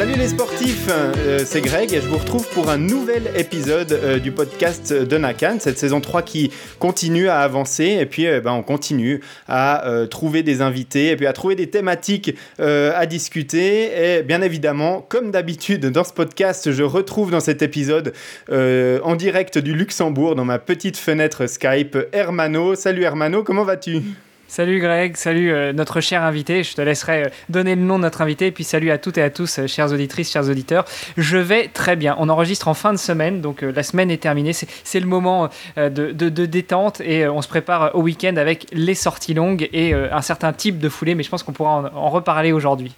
Salut les sportifs, euh, c'est Greg et je vous retrouve pour un nouvel épisode euh, du podcast de Nakan, cette saison 3 qui continue à avancer et puis euh, ben, on continue à trouver des invités et puis à trouver des thématiques à discuter et bien évidemment, comme d'habitude dans ce podcast, je retrouve dans cet épisode en direct du Luxembourg dans ma petite fenêtre Skype Hermano. Salut Hermano, comment vas-tu? Salut Greg, salut euh, notre cher invité. Je te laisserai euh, donner le nom de notre invité. Puis salut à toutes et à tous, euh, chères auditrices, chers auditeurs. Je vais très bien. On enregistre en fin de semaine, donc la semaine est terminée. C'est le moment de, détente et on se prépare au week-end avec les sorties longues et un certain type de foulée. Mais je pense qu'on pourra en reparler aujourd'hui.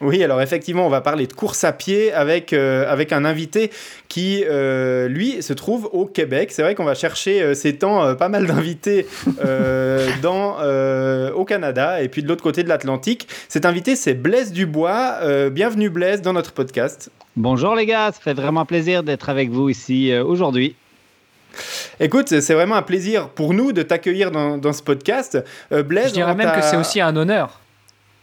Oui, alors effectivement, on va parler de course à pied avec, euh, avec un invité qui, euh, lui, se trouve au Québec. C'est vrai qu'on va chercher euh, ces temps pas mal d'invités dans au Canada et puis de l'autre côté de l'Atlantique. Cet invité, c'est Blaise Dubois. bienvenue Blaise dans notre podcast. Bonjour les gars, ça fait vraiment plaisir d'être avec vous ici aujourd'hui. Écoute, c'est vraiment un plaisir pour nous de t'accueillir dans, dans, ce podcast. Blaise, Je dirais même que c'est aussi un honneur.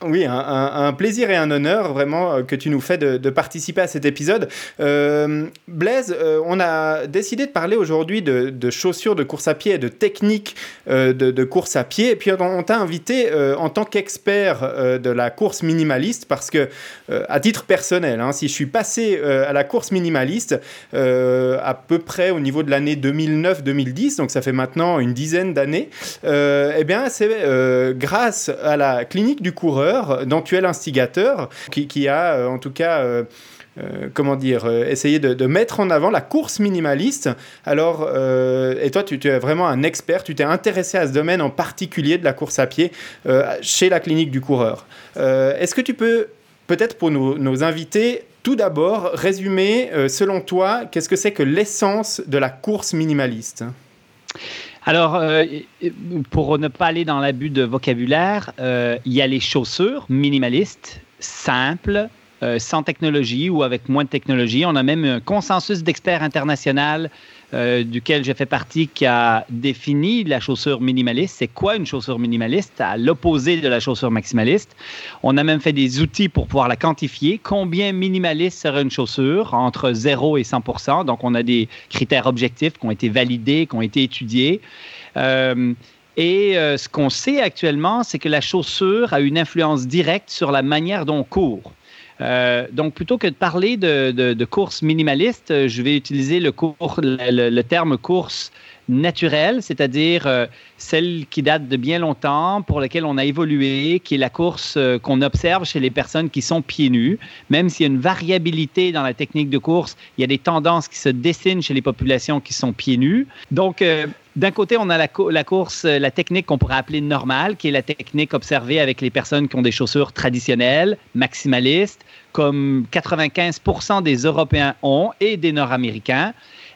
Oui, un, plaisir et un honneur vraiment euh, que tu nous fais de, participer à cet épisode. Euh, Blaise, euh, on a décidé de parler aujourd'hui de, chaussures de course à pied et de techniques de, course à pied. Et puis on, t'a invité en tant qu'expert de la course minimaliste parce que, à titre personnel, hein, si je suis passé à la course minimaliste à peu près au niveau de l'année 2009-2010, donc ça fait maintenant une dizaine d'années, eh bien c'est grâce à la clinique du coureur dont tu es l'instigateur, qui, a euh, en tout cas... Euh, euh, comment dire, essayé de, mettre en avant la course minimaliste. Alors, et toi, tu, es vraiment un expert, tu t'es intéressé à ce domaine en particulier de la course à pied chez la clinique du coureur. Est-ce que tu peux, peut-être pour nos invités, tout d'abord résumer, selon toi, qu'est-ce que c'est que l'essence de la course minimaliste? Alors, euh, pour ne pas aller dans l'abus de vocabulaire, euh, il y a les chaussures minimalistes, simples, euh, sans technologie ou avec moins de technologie. On a même un consensus d'experts international euh, duquel j'ai fait partie qui a défini la chaussure minimaliste. C'est quoi une chaussure minimaliste? À l'opposé de la chaussure maximaliste? On a même fait des outils pour pouvoir la quantifier. Combien minimaliste serait une chaussure? Entre 0 et 100 Donc, on a des critères objectifs qui ont été validés, qui ont été étudiés. Euh, et euh, ce qu'on sait actuellement, c'est que la chaussure a une influence directe sur la manière dont on court. Euh, donc, plutôt que de parler de, de, course minimaliste, euh, je vais utiliser le, terme course naturelle, c'est-à-dire euh, celle qui date de bien longtemps, pour laquelle on a évolué, qui est la course qu'on observe chez les personnes qui sont pieds nus. Même s'il y a une variabilité dans la technique de course, il y a des tendances qui se dessinent chez les populations qui sont pieds nus. Donc, d'un côté, on a la, course, la technique qu'on pourrait appeler normale, qui est la technique observée avec les personnes qui ont des chaussures traditionnelles, maximalistes, comme 95% des Européens ont et des Nord-Américains.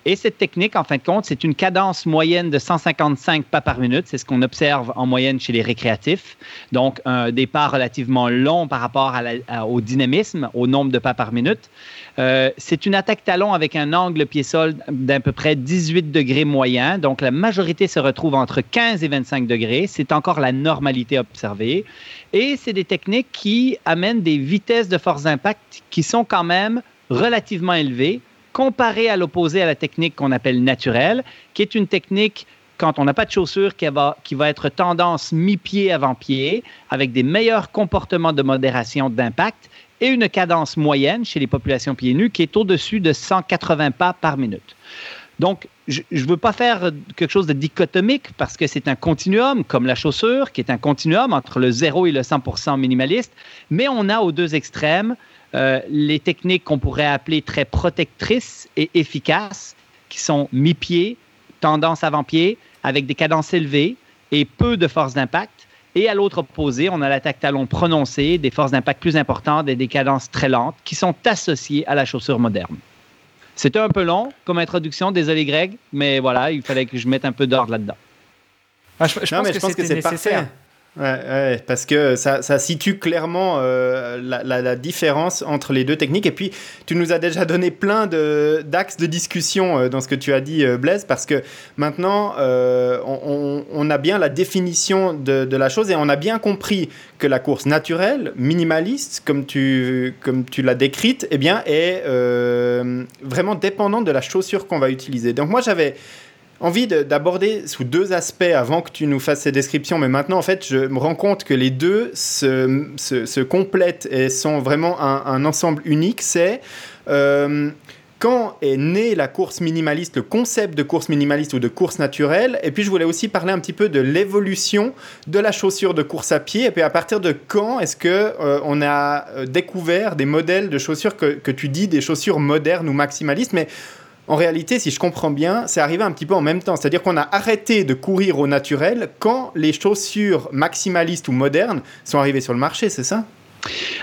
Et cette technique, en fin de compte, c'est une cadence moyenne de 155 pas par minute. C'est ce qu'on observe en moyenne chez les récréatifs. Donc, un départ relativement long par rapport au dynamisme, au nombre de pas par minute. Euh, c'est une attaque talon avec un angle pied-sol d'à peu près 18 degrés moyen. Donc, la majorité se retrouve entre 15 et 25 degrés. C'est encore la normalité observée. Et c'est des techniques qui amènent des vitesses de force d'impact qui sont quand même relativement élevées comparé à l'opposé à la technique qu'on appelle naturelle, qui est une technique quand on n'a pas de chaussures qui va, qui va être tendance mi-pied avant pied, avec des meilleurs comportements de modération d'impact et une cadence moyenne chez les populations pieds nus qui est au-dessus de 180 pas par minute. Donc, je ne veux pas faire quelque chose de dichotomique parce que c'est un continuum, comme la chaussure, qui est un continuum entre le 0 et le 100 minimaliste, mais on a aux deux extrêmes euh, les techniques qu'on pourrait appeler très protectrices et efficaces, qui sont mi-pied, tendance avant-pied, avec des cadences élevées et peu de force d'impact. Et à l'autre opposé, on a l'attaque talon prononcée, des forces d'impact plus importantes et des cadences très lentes qui sont associées à la chaussure moderne. C'était un peu long comme introduction, désolé Greg, mais voilà, il fallait que je mette un peu d'ordre là-dedans. Ah, je, pense que, c'est nécessaire. Ouais, parce que ça, ça situe clairement euh, la, la, différence entre les deux techniques. Et puis, tu nous as déjà donné plein d'axes de, discussion euh, dans ce que tu as dit, euh, Blaise, parce que maintenant, on, on, a bien la définition de, de, la chose et on a bien compris que la course naturelle, minimaliste, comme tu, comme tu l'as décrite, eh bien, est vraiment dépendante de la chaussure qu'on va utiliser. Donc, moi, j'avais envie d'aborder sous deux aspects avant que tu nous fasses ces descriptions, mais maintenant, en fait, je me rends compte que les deux se, complètent et sont vraiment un, un ensemble unique. C'est euh, quand est née la course minimaliste, le concept de course minimaliste ou de course naturelle. Et puis, je voulais aussi parler un petit peu de l'évolution de la chaussure de course à pied. Et puis, à partir de quand est-ce que euh, on a euh, découvert des modèles de chaussures que, que tu dis des chaussures modernes ou maximalistes, mais en réalité, si je comprends bien, c'est arrivé un petit peu en même temps. C'est-à-dire qu'on a arrêté de courir au naturel quand les chaussures maximalistes ou modernes sont arrivées sur le marché, c'est ça?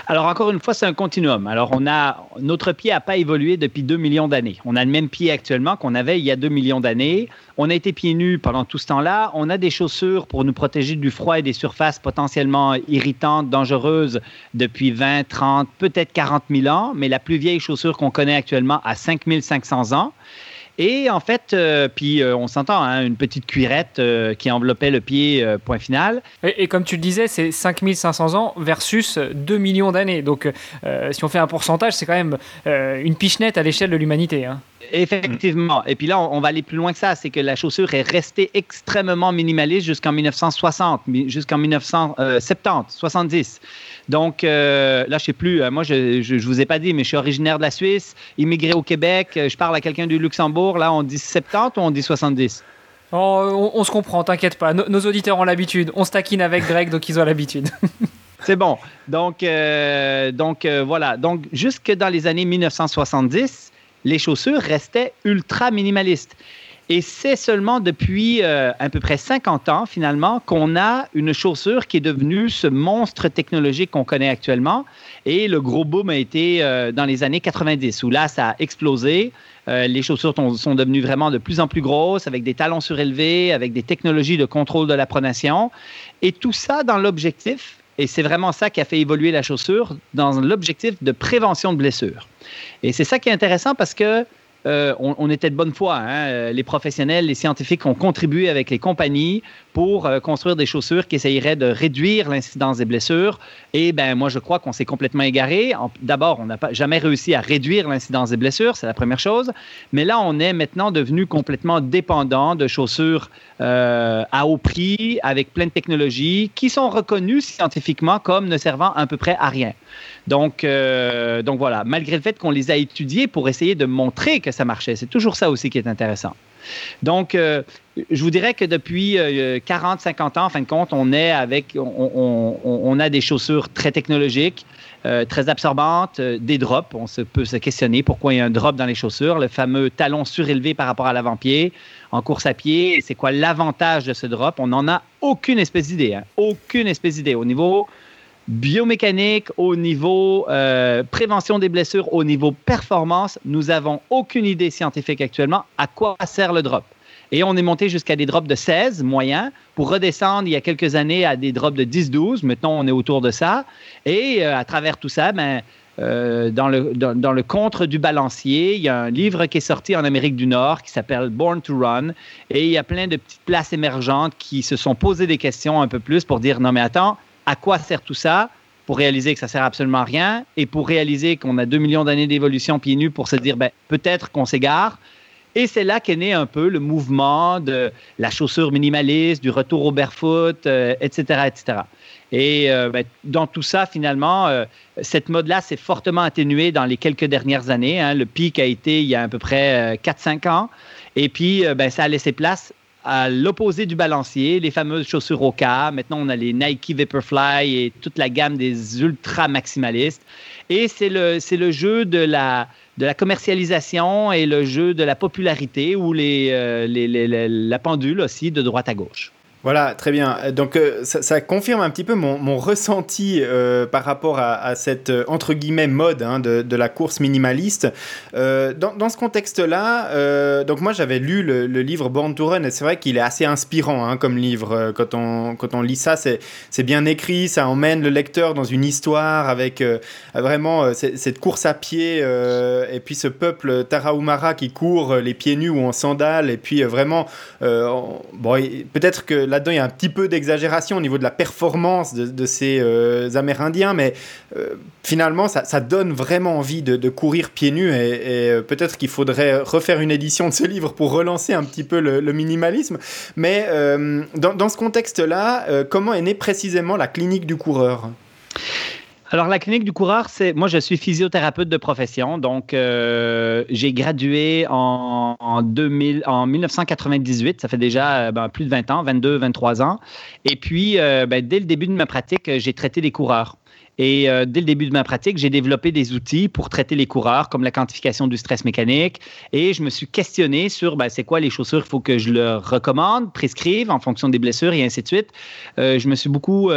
Alors encore une fois, c'est un continuum. Alors on a notre pied n'a pas évolué depuis 2 millions d'années. On a le même pied actuellement qu'on avait il y a 2 millions d'années. On a été pieds nus pendant tout ce temps-là. On a des chaussures pour nous protéger du froid et des surfaces potentiellement irritantes, dangereuses depuis 20, 30, peut-être 40 000 ans. Mais la plus vieille chaussure qu'on connaît actuellement a 5 500 ans. Et en fait, euh, puis euh, on s'entend, hein, une petite cuirette euh, qui enveloppait le pied, point final. Et, comme tu le disais, c'est 5500 ans versus 2 millions d'années. Donc, si on fait un pourcentage, c'est quand même une pichenette à l'échelle de l'humanité. Hein. Effectivement. Et puis là, on, va aller plus loin que ça. C'est que la chaussure est restée extrêmement minimaliste jusqu'en 1960, jusqu'en 1970, 70. Donc euh, là, je sais plus. Euh, moi, je, je, vous ai pas dit, mais je suis originaire de la Suisse, immigré au Québec. Euh, je parle à quelqu'un du Luxembourg. Là, on dit 70 ou on dit 70 on, se comprend, t'inquiète pas. Nos, auditeurs ont l'habitude. On se taquine avec Greg, donc ils ont l'habitude. C'est bon. Donc, donc voilà. Donc, jusque dans les années 1970, les chaussures restaient ultra minimalistes. Et c'est seulement depuis euh, à peu près 50 ans, finalement, qu'on a une chaussure qui est devenue ce monstre technologique qu'on connaît actuellement. Et le gros boom a été euh, dans les années 90, où là, ça a explosé. Euh, les chaussures sont devenues vraiment de plus en plus grosses, avec des talons surélevés, avec des technologies de contrôle de la pronation. Et tout ça dans l'objectif, et c'est vraiment ça qui a fait évoluer la chaussure, dans l'objectif de prévention de blessures. Et c'est ça qui est intéressant parce que euh, on, était de bonne foi. Hein. Euh, les professionnels, les scientifiques ont contribué avec les compagnies pour euh, construire des chaussures qui essayeraient de réduire l'incidence des blessures. Et ben moi, je crois qu'on s'est complètement égaré. D'abord, on n'a jamais réussi à réduire l'incidence des blessures, c'est la première chose. Mais là, on est maintenant devenu complètement dépendant de chaussures à haut prix, avec plein de technologies qui sont reconnues scientifiquement comme ne servant à peu près à rien. Donc, euh, donc voilà, malgré le fait qu'on les a étudiés pour essayer de montrer que ça marchait. C'est toujours ça aussi qui est intéressant. Donc, euh, je vous dirais que depuis 40, euh, 50 ans, en fin de compte, on est avec, on, a des chaussures très technologiques, très absorbantes, des drops. On se, peut se questionner pourquoi il y a un drop dans les chaussures, le fameux talon surélevé par rapport à l'avant-pied. En course à pied, c'est quoi l'avantage de ce drop? On n'en a aucune espèce d'idée, hein. aucune espèce d'idée. Au niveau biomécanique, au niveau euh, prévention des blessures, au niveau performance, nous n'avons aucune idée scientifique actuellement à quoi sert le drop. Et on est monté jusqu'à des drops de 16 moyens pour redescendre il y a quelques années à des drops de 10-12. Maintenant, on est autour de ça. Et euh, à travers tout ça, ben, euh, dans, le, dans, le contre du balancier, il y a un livre qui est sorti en Amérique du Nord qui s'appelle Born to Run. Et il y a plein de petites places émergentes qui se sont posées des questions un peu plus pour dire non, mais attends, à quoi sert tout ça pour réaliser que ça sert absolument à rien et pour réaliser qu'on a 2 millions d'années d'évolution pieds nus pour se dire ben, peut-être qu'on s'égare. Et c'est là qu'est né un peu le mouvement de la chaussure minimaliste, du retour au barefoot, etc., euh, etc. Et euh, ben, dans tout ça, finalement, euh, cette mode-là s'est fortement atténuée dans les quelques dernières années. Hein. Le pic a été il y a à peu près 4-5 ans. Et puis, ben, ça a laissé place à l'opposé du balancier, les fameuses chaussures au cas. Maintenant, on a les Nike Vaporfly et toute la gamme des ultra maximalistes. Et c'est le, le jeu de la, de la commercialisation et le jeu de la popularité ou les, euh, les, la pendule aussi de droite à gauche. Voilà, très bien. Donc euh, ça, confirme un petit peu mon, ressenti euh, par rapport à, cette euh, entre guillemets mode hein, de, la course minimaliste. Dans, ce contexte-là, donc moi j'avais lu le, livre Born to Run et c'est vrai qu'il est assez inspirant hein, comme livre. Quand on, quand on lit ça, c'est bien écrit, ça emmène le lecteur dans une histoire avec vraiment cette course à pied et puis ce peuple Tarahumara qui court les pieds nus ou en sandales et puis vraiment, bon, peut-être que là-dedans, il y a un petit peu d'exagération au niveau de la performance de, ces euh, Amérindiens, mais euh, finalement, ça, donne vraiment envie de, courir pieds nus et, euh, peut-être qu'il faudrait refaire une édition de ce livre pour relancer un petit peu le, minimalisme. Mais dans, dans, ce contexte-là, comment est née précisément la clinique du coureur? Alors, la clinique du coureur, c'est. Moi, je suis physiothérapeute de profession. Donc, euh, j'ai gradué en, en, 2000, en 1998. Ça fait déjà euh, ben, plus de 20 ans, 22, 23 ans. Et puis, euh, ben, dès le début de ma pratique, j'ai traité les coureurs. Et dès le début de ma pratique, j'ai développé des outils pour traiter les coureurs, comme la quantification du stress mécanique. Et je me suis questionné sur ben, c'est quoi les chaussures qu'il faut que je leur recommande, prescrive en fonction des blessures et ainsi de suite. je me suis beaucoup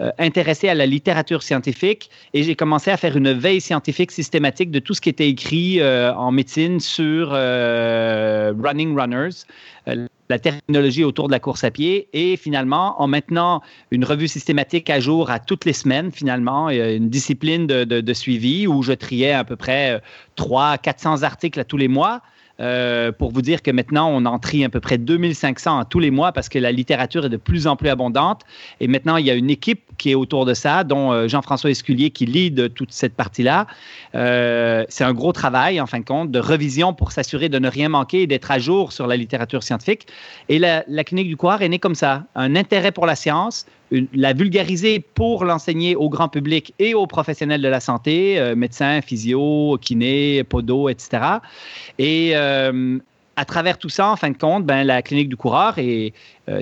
euh, intéressé à la littérature scientifique et j'ai commencé à faire une veille scientifique systématique de tout ce qui était écrit euh, en médecine sur euh, running runners, la technologie autour de la course à pied et finalement en maintenant une revue systématique à jour à toutes les semaines finalement une discipline de, de, suivi où je triais à peu près 300 400 articles à tous les mois euh, pour vous dire que maintenant, on en trie à peu près 2500 tous les mois parce que la littérature est de plus en plus abondante. Et maintenant, il y a une équipe qui est autour de ça, dont euh, Jean-François Esculier qui lead toute cette partie-là. Euh, c'est un gros travail, en fin de compte, de revision pour s'assurer de ne rien manquer et d'être à jour sur la littérature scientifique. Et la, clinique du coureur est née comme ça. Un intérêt pour la science, la vulgariser pour l'enseigner au grand public et aux professionnels de la santé, euh, médecins, physio, kinés, podo, etc. Et à travers tout ça, en fin de compte, ben, la clinique du coureur euh,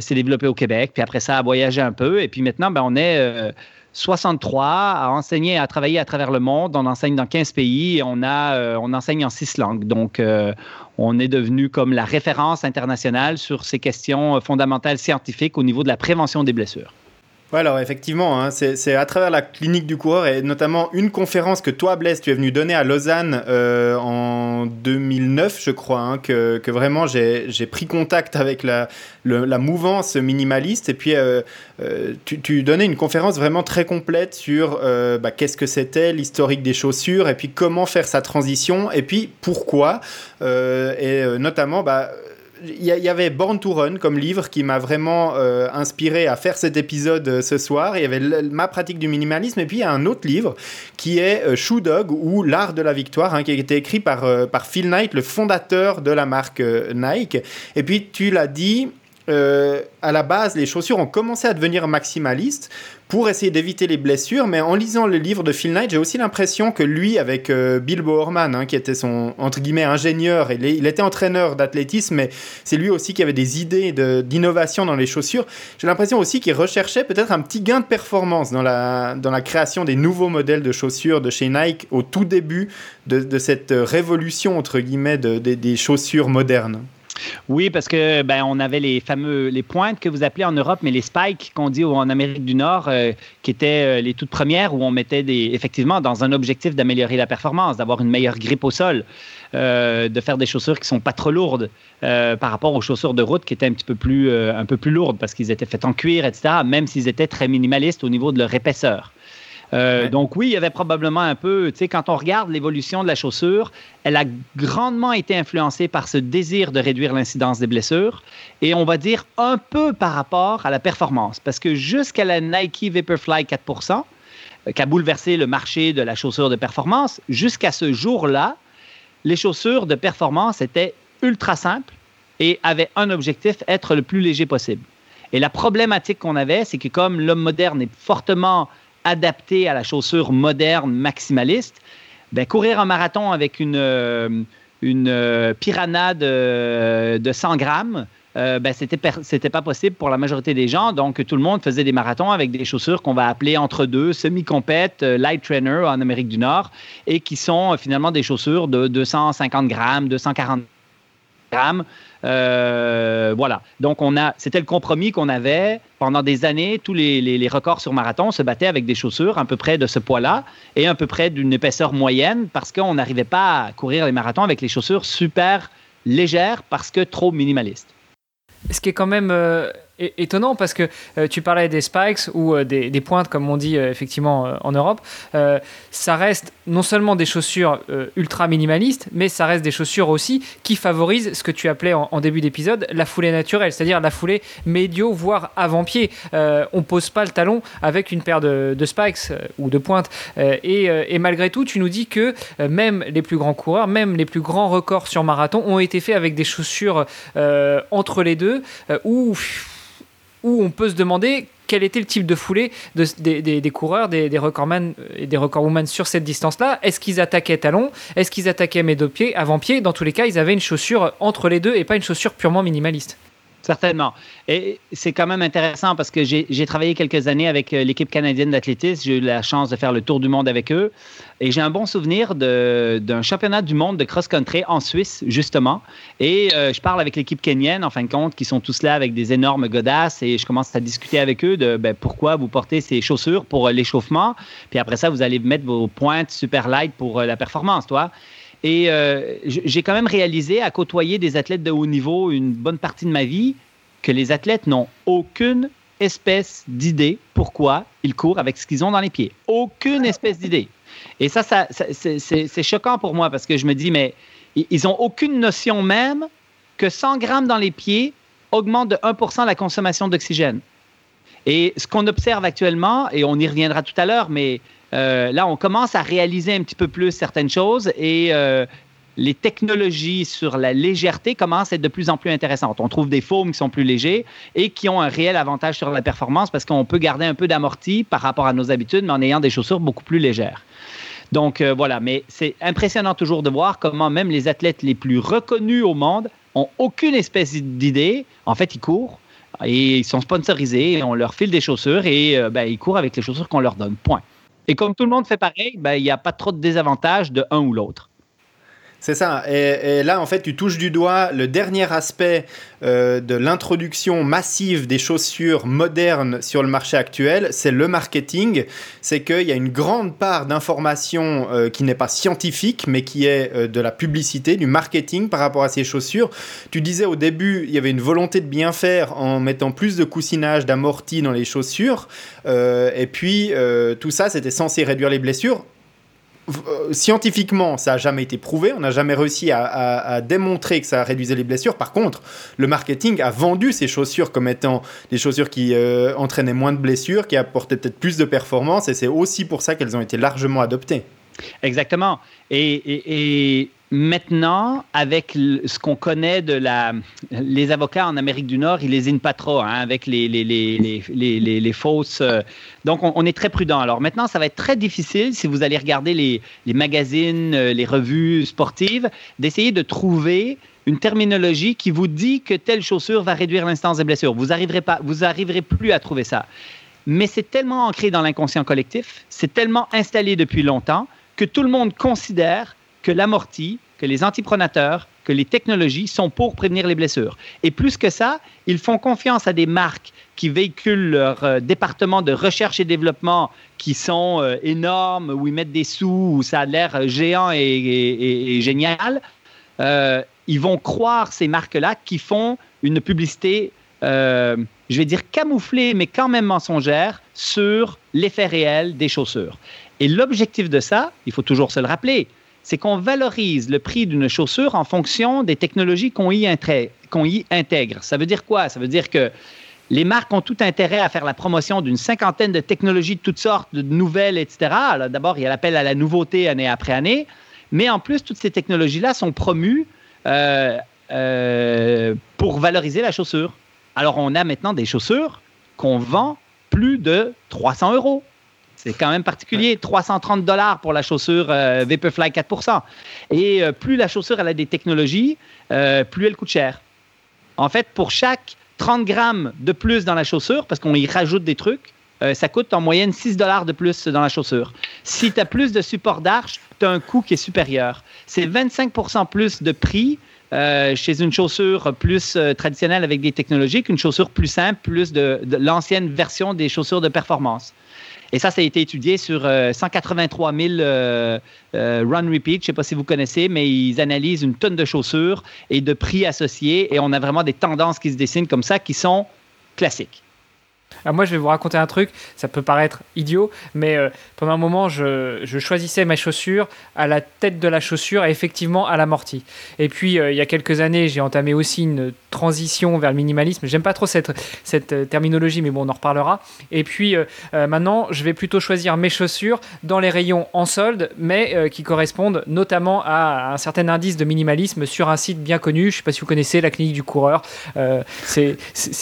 s'est développée au Québec, puis après ça, a voyagé un peu, et puis maintenant, ben, on est 63 à enseigner, à travailler à travers le monde. On enseigne dans 15 pays et on, a, on enseigne en six langues. Donc, on est devenu comme la référence internationale sur ces questions fondamentales scientifiques au niveau de la prévention des blessures. Ouais, alors effectivement, hein, c'est à travers la clinique du coureur et notamment une conférence que toi, Blaise, tu es venu donner à Lausanne euh, en 2009, je crois, hein, que, vraiment j'ai pris contact avec la, mouvance minimaliste. Et puis, euh, euh, tu, tu, donnais une conférence vraiment très complète sur bah, qu'est-ce que c'était, l'historique des chaussures, et puis comment faire sa transition, et puis pourquoi. et notamment, bah, il y, avait Born to Run comme livre qui m'a vraiment euh, inspiré à faire cet épisode euh, ce soir. Il y avait ma pratique du minimalisme et puis il y a un autre livre qui est euh, Shoe Dog ou L'art de la victoire, hein, qui a été écrit par, par Phil Knight, le fondateur de la marque Nike. Et puis tu l'as dit, à la base, les chaussures ont commencé à devenir maximalistes pour essayer d'éviter les blessures. Mais en lisant le livre de Phil Knight, j'ai aussi l'impression que lui, avec euh, Bill Bowerman, hein, qui était son entre guillemets ingénieur, il, il était entraîneur d'athlétisme, mais c'est lui aussi qui avait des idées d'innovation dans les chaussures. J'ai l'impression aussi qu'il recherchait peut-être un petit gain de performance dans la, dans la création des nouveaux modèles de chaussures de chez Nike au tout début de, cette révolution entre guillemets de, des chaussures modernes. Oui, parce que ben, on avait les fameux les pointes que vous appelez en Europe, mais les spikes qu'on dit en Amérique du Nord, euh, qui étaient euh, les toutes premières où on mettait des effectivement dans un objectif d'améliorer la performance, d'avoir une meilleure grippe au sol, euh, de faire des chaussures qui sont pas trop lourdes par rapport aux chaussures de route qui étaient un petit peu plus un peu plus lourdes parce qu'ils étaient faits en cuir, etc. Même s'ils étaient très minimalistes au niveau de leur épaisseur. Euh, donc oui, il y avait probablement un peu, tu sais, quand on regarde l'évolution de la chaussure, elle a grandement été influencée par ce désir de réduire l'incidence des blessures et on va dire un peu par rapport à la performance. Parce que jusqu'à la Nike Vaporfly 4% euh, qui a bouleversé le marché de la chaussure de performance, jusqu'à ce jour-là, les chaussures de performance étaient ultra simples et avaient un objectif, être le plus léger possible. Et la problématique qu'on avait, c'est que comme l'homme moderne est fortement adapté à la chaussure moderne maximaliste, ben, courir un marathon avec une, euh, une euh, piranha de, de 100 grammes, euh, ben, c'était, pas possible pour la majorité des gens. Donc, tout le monde faisait des marathons avec des chaussures qu'on va appeler entre deux, semi-compètes, light trainer en Amérique du Nord, et qui sont finalement des chaussures de 250 grammes, 240 grammes. Euh, voilà. Donc, on a, c'était le compromis qu'on avait pendant des années. Tous les, records sur marathon se battaient avec des chaussures à peu près de ce poids-là et à peu près d'une épaisseur moyenne parce qu'on n'arrivait pas à courir les marathons avec les chaussures super légères parce que trop minimalistes. Ce qui est quand même euh, étonnant parce que euh, tu parlais des spikes ou euh, des, pointes, comme on dit effectivement en Europe. ça reste non seulement des chaussures ultra minimalistes, mais ça reste des chaussures aussi qui favorisent ce que tu appelais en, début d'épisode la foulée naturelle, c'est-à-dire la foulée médio, voire avant-pied. on pose pas le talon avec une paire de, spikes ou de pointes. Et, et, malgré tout, tu nous dis que même les plus grands coureurs, même les plus grands records sur marathon ont été faits avec des chaussures entre les deux où où on peut se demander quel était le type de foulée des, coureurs, des, recordman et des recordwomen sur cette distance-là. Est-ce qu'ils attaquaient talons Est-ce qu'ils attaquaient mes deux pieds, avant-pied Dans tous les cas, ils avaient une chaussure entre les deux et pas une chaussure purement minimaliste. Certainement. Et c'est quand même intéressant parce que j'ai travaillé quelques années avec euh, l'équipe canadienne d'athlétisme. J'ai eu la chance de faire le tour du monde avec eux. Et j'ai un bon souvenir d'un championnat du monde de cross-country en Suisse, justement. Et euh, je parle avec l'équipe kenyenne, en fin de compte, qui sont tous là avec des énormes godasses. Et je commence à discuter avec eux de ben, pourquoi vous portez ces chaussures pour euh, l'échauffement. Puis après ça, vous allez mettre vos pointes super light pour la performance, toi. Et euh, j'ai quand même réalisé, à côtoyer des athlètes de haut niveau une bonne partie de ma vie, que les athlètes n'ont aucune espèce d'idée pourquoi ils courent avec ce qu'ils ont dans les pieds. Aucune espèce d'idée. Et ça, c'est choquant pour moi parce que je me dis, mais ils n'ont aucune notion même que 100 grammes dans les pieds augmente de 1% la consommation d'oxygène. Et ce qu'on observe actuellement, et on y reviendra tout à l'heure, mais là, on commence à réaliser un petit peu plus certaines choses et euh, les technologies sur la légèreté commencent à être de plus en plus intéressantes. On trouve des foams qui sont plus légers et qui ont un réel avantage sur la performance parce qu'on peut garder un peu d'amorti par rapport à nos habitudes, mais en ayant des chaussures beaucoup plus légères. Donc euh, voilà, mais c'est impressionnant toujours de voir comment même les athlètes les plus reconnus au monde ont aucune espèce d'idée. En fait, ils courent et ils sont sponsorisés, et on leur file des chaussures et ben, ils courent avec les chaussures qu'on leur donne. Point. Et comme tout le monde fait pareil, ben, il n'y a pas trop de désavantages de un ou l'autre. C'est ça. Et, là, en fait, tu touches du doigt le dernier aspect euh, de l'introduction massive des chaussures modernes sur le marché actuel, c'est le marketing. C'est qu'il y a une grande part d'information euh, qui n'est pas scientifique, mais qui est euh, de la publicité, du marketing par rapport à ces chaussures. Tu disais au début, il y avait une volonté de bien faire en mettant plus de coussinage, d'amorti dans les chaussures. et puis, tout ça, c'était censé réduire les blessures euh, scientifiquement, ça n'a jamais été prouvé. On n'a jamais réussi à, démontrer que ça réduisait les blessures. Par contre, le marketing a vendu ces chaussures comme étant des chaussures qui euh, entraînaient moins de blessures, qui apportaient peut-être plus de performance. Et c'est aussi pour ça qu'elles ont été largement adoptées. Exactement. et Maintenant, avec ce qu'on connaît de la, les avocats en Amérique du Nord, ils lésinent pas trop hein, avec les, les, les, les, les fausses. Euh, donc, on, est très prudent. Alors maintenant, ça va être très difficile si vous allez regarder les, magazines, euh, les revues sportives, d'essayer de trouver une terminologie qui vous dit que telle chaussure va réduire l'instance des blessures. Vous n'arriverez pas, vous arriverez plus à trouver ça. Mais c'est tellement ancré dans l'inconscient collectif, c'est tellement installé depuis longtemps que tout le monde considère que l'amorti, que les antipronateurs, que les technologies sont pour prévenir les blessures. Et plus que ça, ils font confiance à des marques qui véhiculent leur euh, département de recherche et développement qui sont euh, énormes, où ils mettent des sous, où ça a l'air géant et, génial. Euh, ils vont croire ces marques-là qui font une publicité, je vais dire camouflée, mais quand même mensongère, sur l'effet réel des chaussures. Et l'objectif de ça, il faut toujours se le rappeler, c'est qu'on valorise le prix d'une chaussure en fonction des technologies qu'on y, intègre. Ça veut dire quoi? Ça veut dire que les marques ont tout intérêt à faire la promotion d'une cinquantaine de technologies de toutes sortes, de nouvelles, etc. D'abord, il y a l'appel à la nouveauté année après année, mais en plus, toutes ces technologies-là sont promues euh, euh, pour valoriser la chaussure. Alors, on a maintenant des chaussures qu'on vend plus de 300 euros. C'est quand même particulier. 330 dollars pour la chaussure euh, Vaporfly 4% Et euh, plus la chaussure a des technologies, euh, plus elle coûte cher. En fait, pour chaque 30 grammes de plus dans la chaussure, parce qu'on y rajoute des trucs, ça coûte en moyenne 6 dollars de plus dans la chaussure. Si tu as plus de support d'arche, tu as un coût qui est supérieur. C'est 25% plus de prix chez une chaussure plus traditionnelle avec des technologies qu'une chaussure plus simple, plus de, l'ancienne version des chaussures de performance. Et ça, ça a été étudié sur 183 000 run repeat. Je ne sais pas si vous connaissez, mais ils analysent une tonne de chaussures et de prix associés. Et on a vraiment des tendances qui se dessinent comme ça qui sont classiques. Alors moi, je vais vous raconter un truc, ça peut paraître idiot, mais euh, pendant un moment, je, choisissais ma chaussure à la tête de la chaussure et effectivement à l'amorti. Et puis, euh, il y a quelques années, j'ai entamé aussi une transition vers le minimalisme. J'aime pas trop cette, euh, terminologie, mais bon, on en reparlera. Et puis, maintenant, je vais plutôt choisir mes chaussures dans les rayons en solde, mais qui correspondent notamment à un certain indice de minimalisme sur un site bien connu. Je sais pas si vous connaissez la clinique du coureur. c'est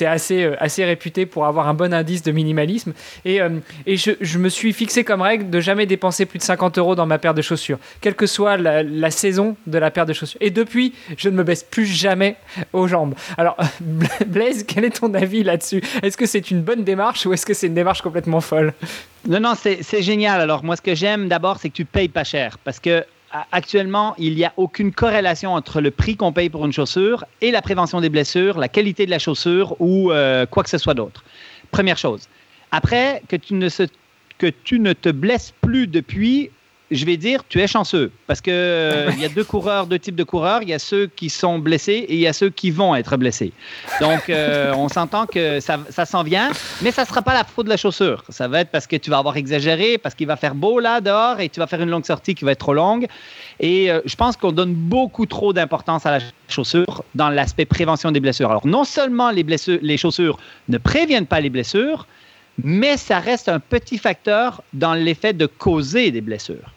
assez, assez réputé pour avoir un bon indice de minimalisme. Et, euh, et je, je, me suis fixé comme règle de jamais dépenser plus de 50 euros dans ma paire de chaussures, quelle que soit la, saison de la paire de chaussures. Et depuis, je ne me baisse plus jamais aux jambes. Alors, Blaise, quel est ton avis là-dessus? Est-ce que c'est une bonne démarche ou est-ce que c'est une démarche complètement folle? Non, non, c'est génial. Alors, moi, ce que j'aime d'abord, c'est que tu payes pas cher. Parce que actuellement, il n'y a aucune corrélation entre le prix qu'on paye pour une chaussure et la prévention des blessures, la qualité de la chaussure ou euh, quoi que ce soit d'autre. Première chose. Après, que tu ne, te blesses plus depuis, je vais dire, tu es chanceux. Parce qu'il euh, y a deux coureurs, deux types de coureurs. Il y a ceux qui sont blessés et il y a ceux qui vont être blessés. Donc, euh, on s'entend que ça, s'en vient, mais ça ne sera pas la faute de la chaussure. Ça va être parce que tu vas avoir exagéré, parce qu'il va faire beau là dehors et tu vas faire une longue sortie qui va être trop longue. Et euh, je pense qu'on donne beaucoup trop d'importance à la chaussure dans l'aspect prévention des blessures. Alors, non seulement les chaussures ne préviennent pas les blessures, mais ça reste un petit facteur dans l'effet de causer des blessures.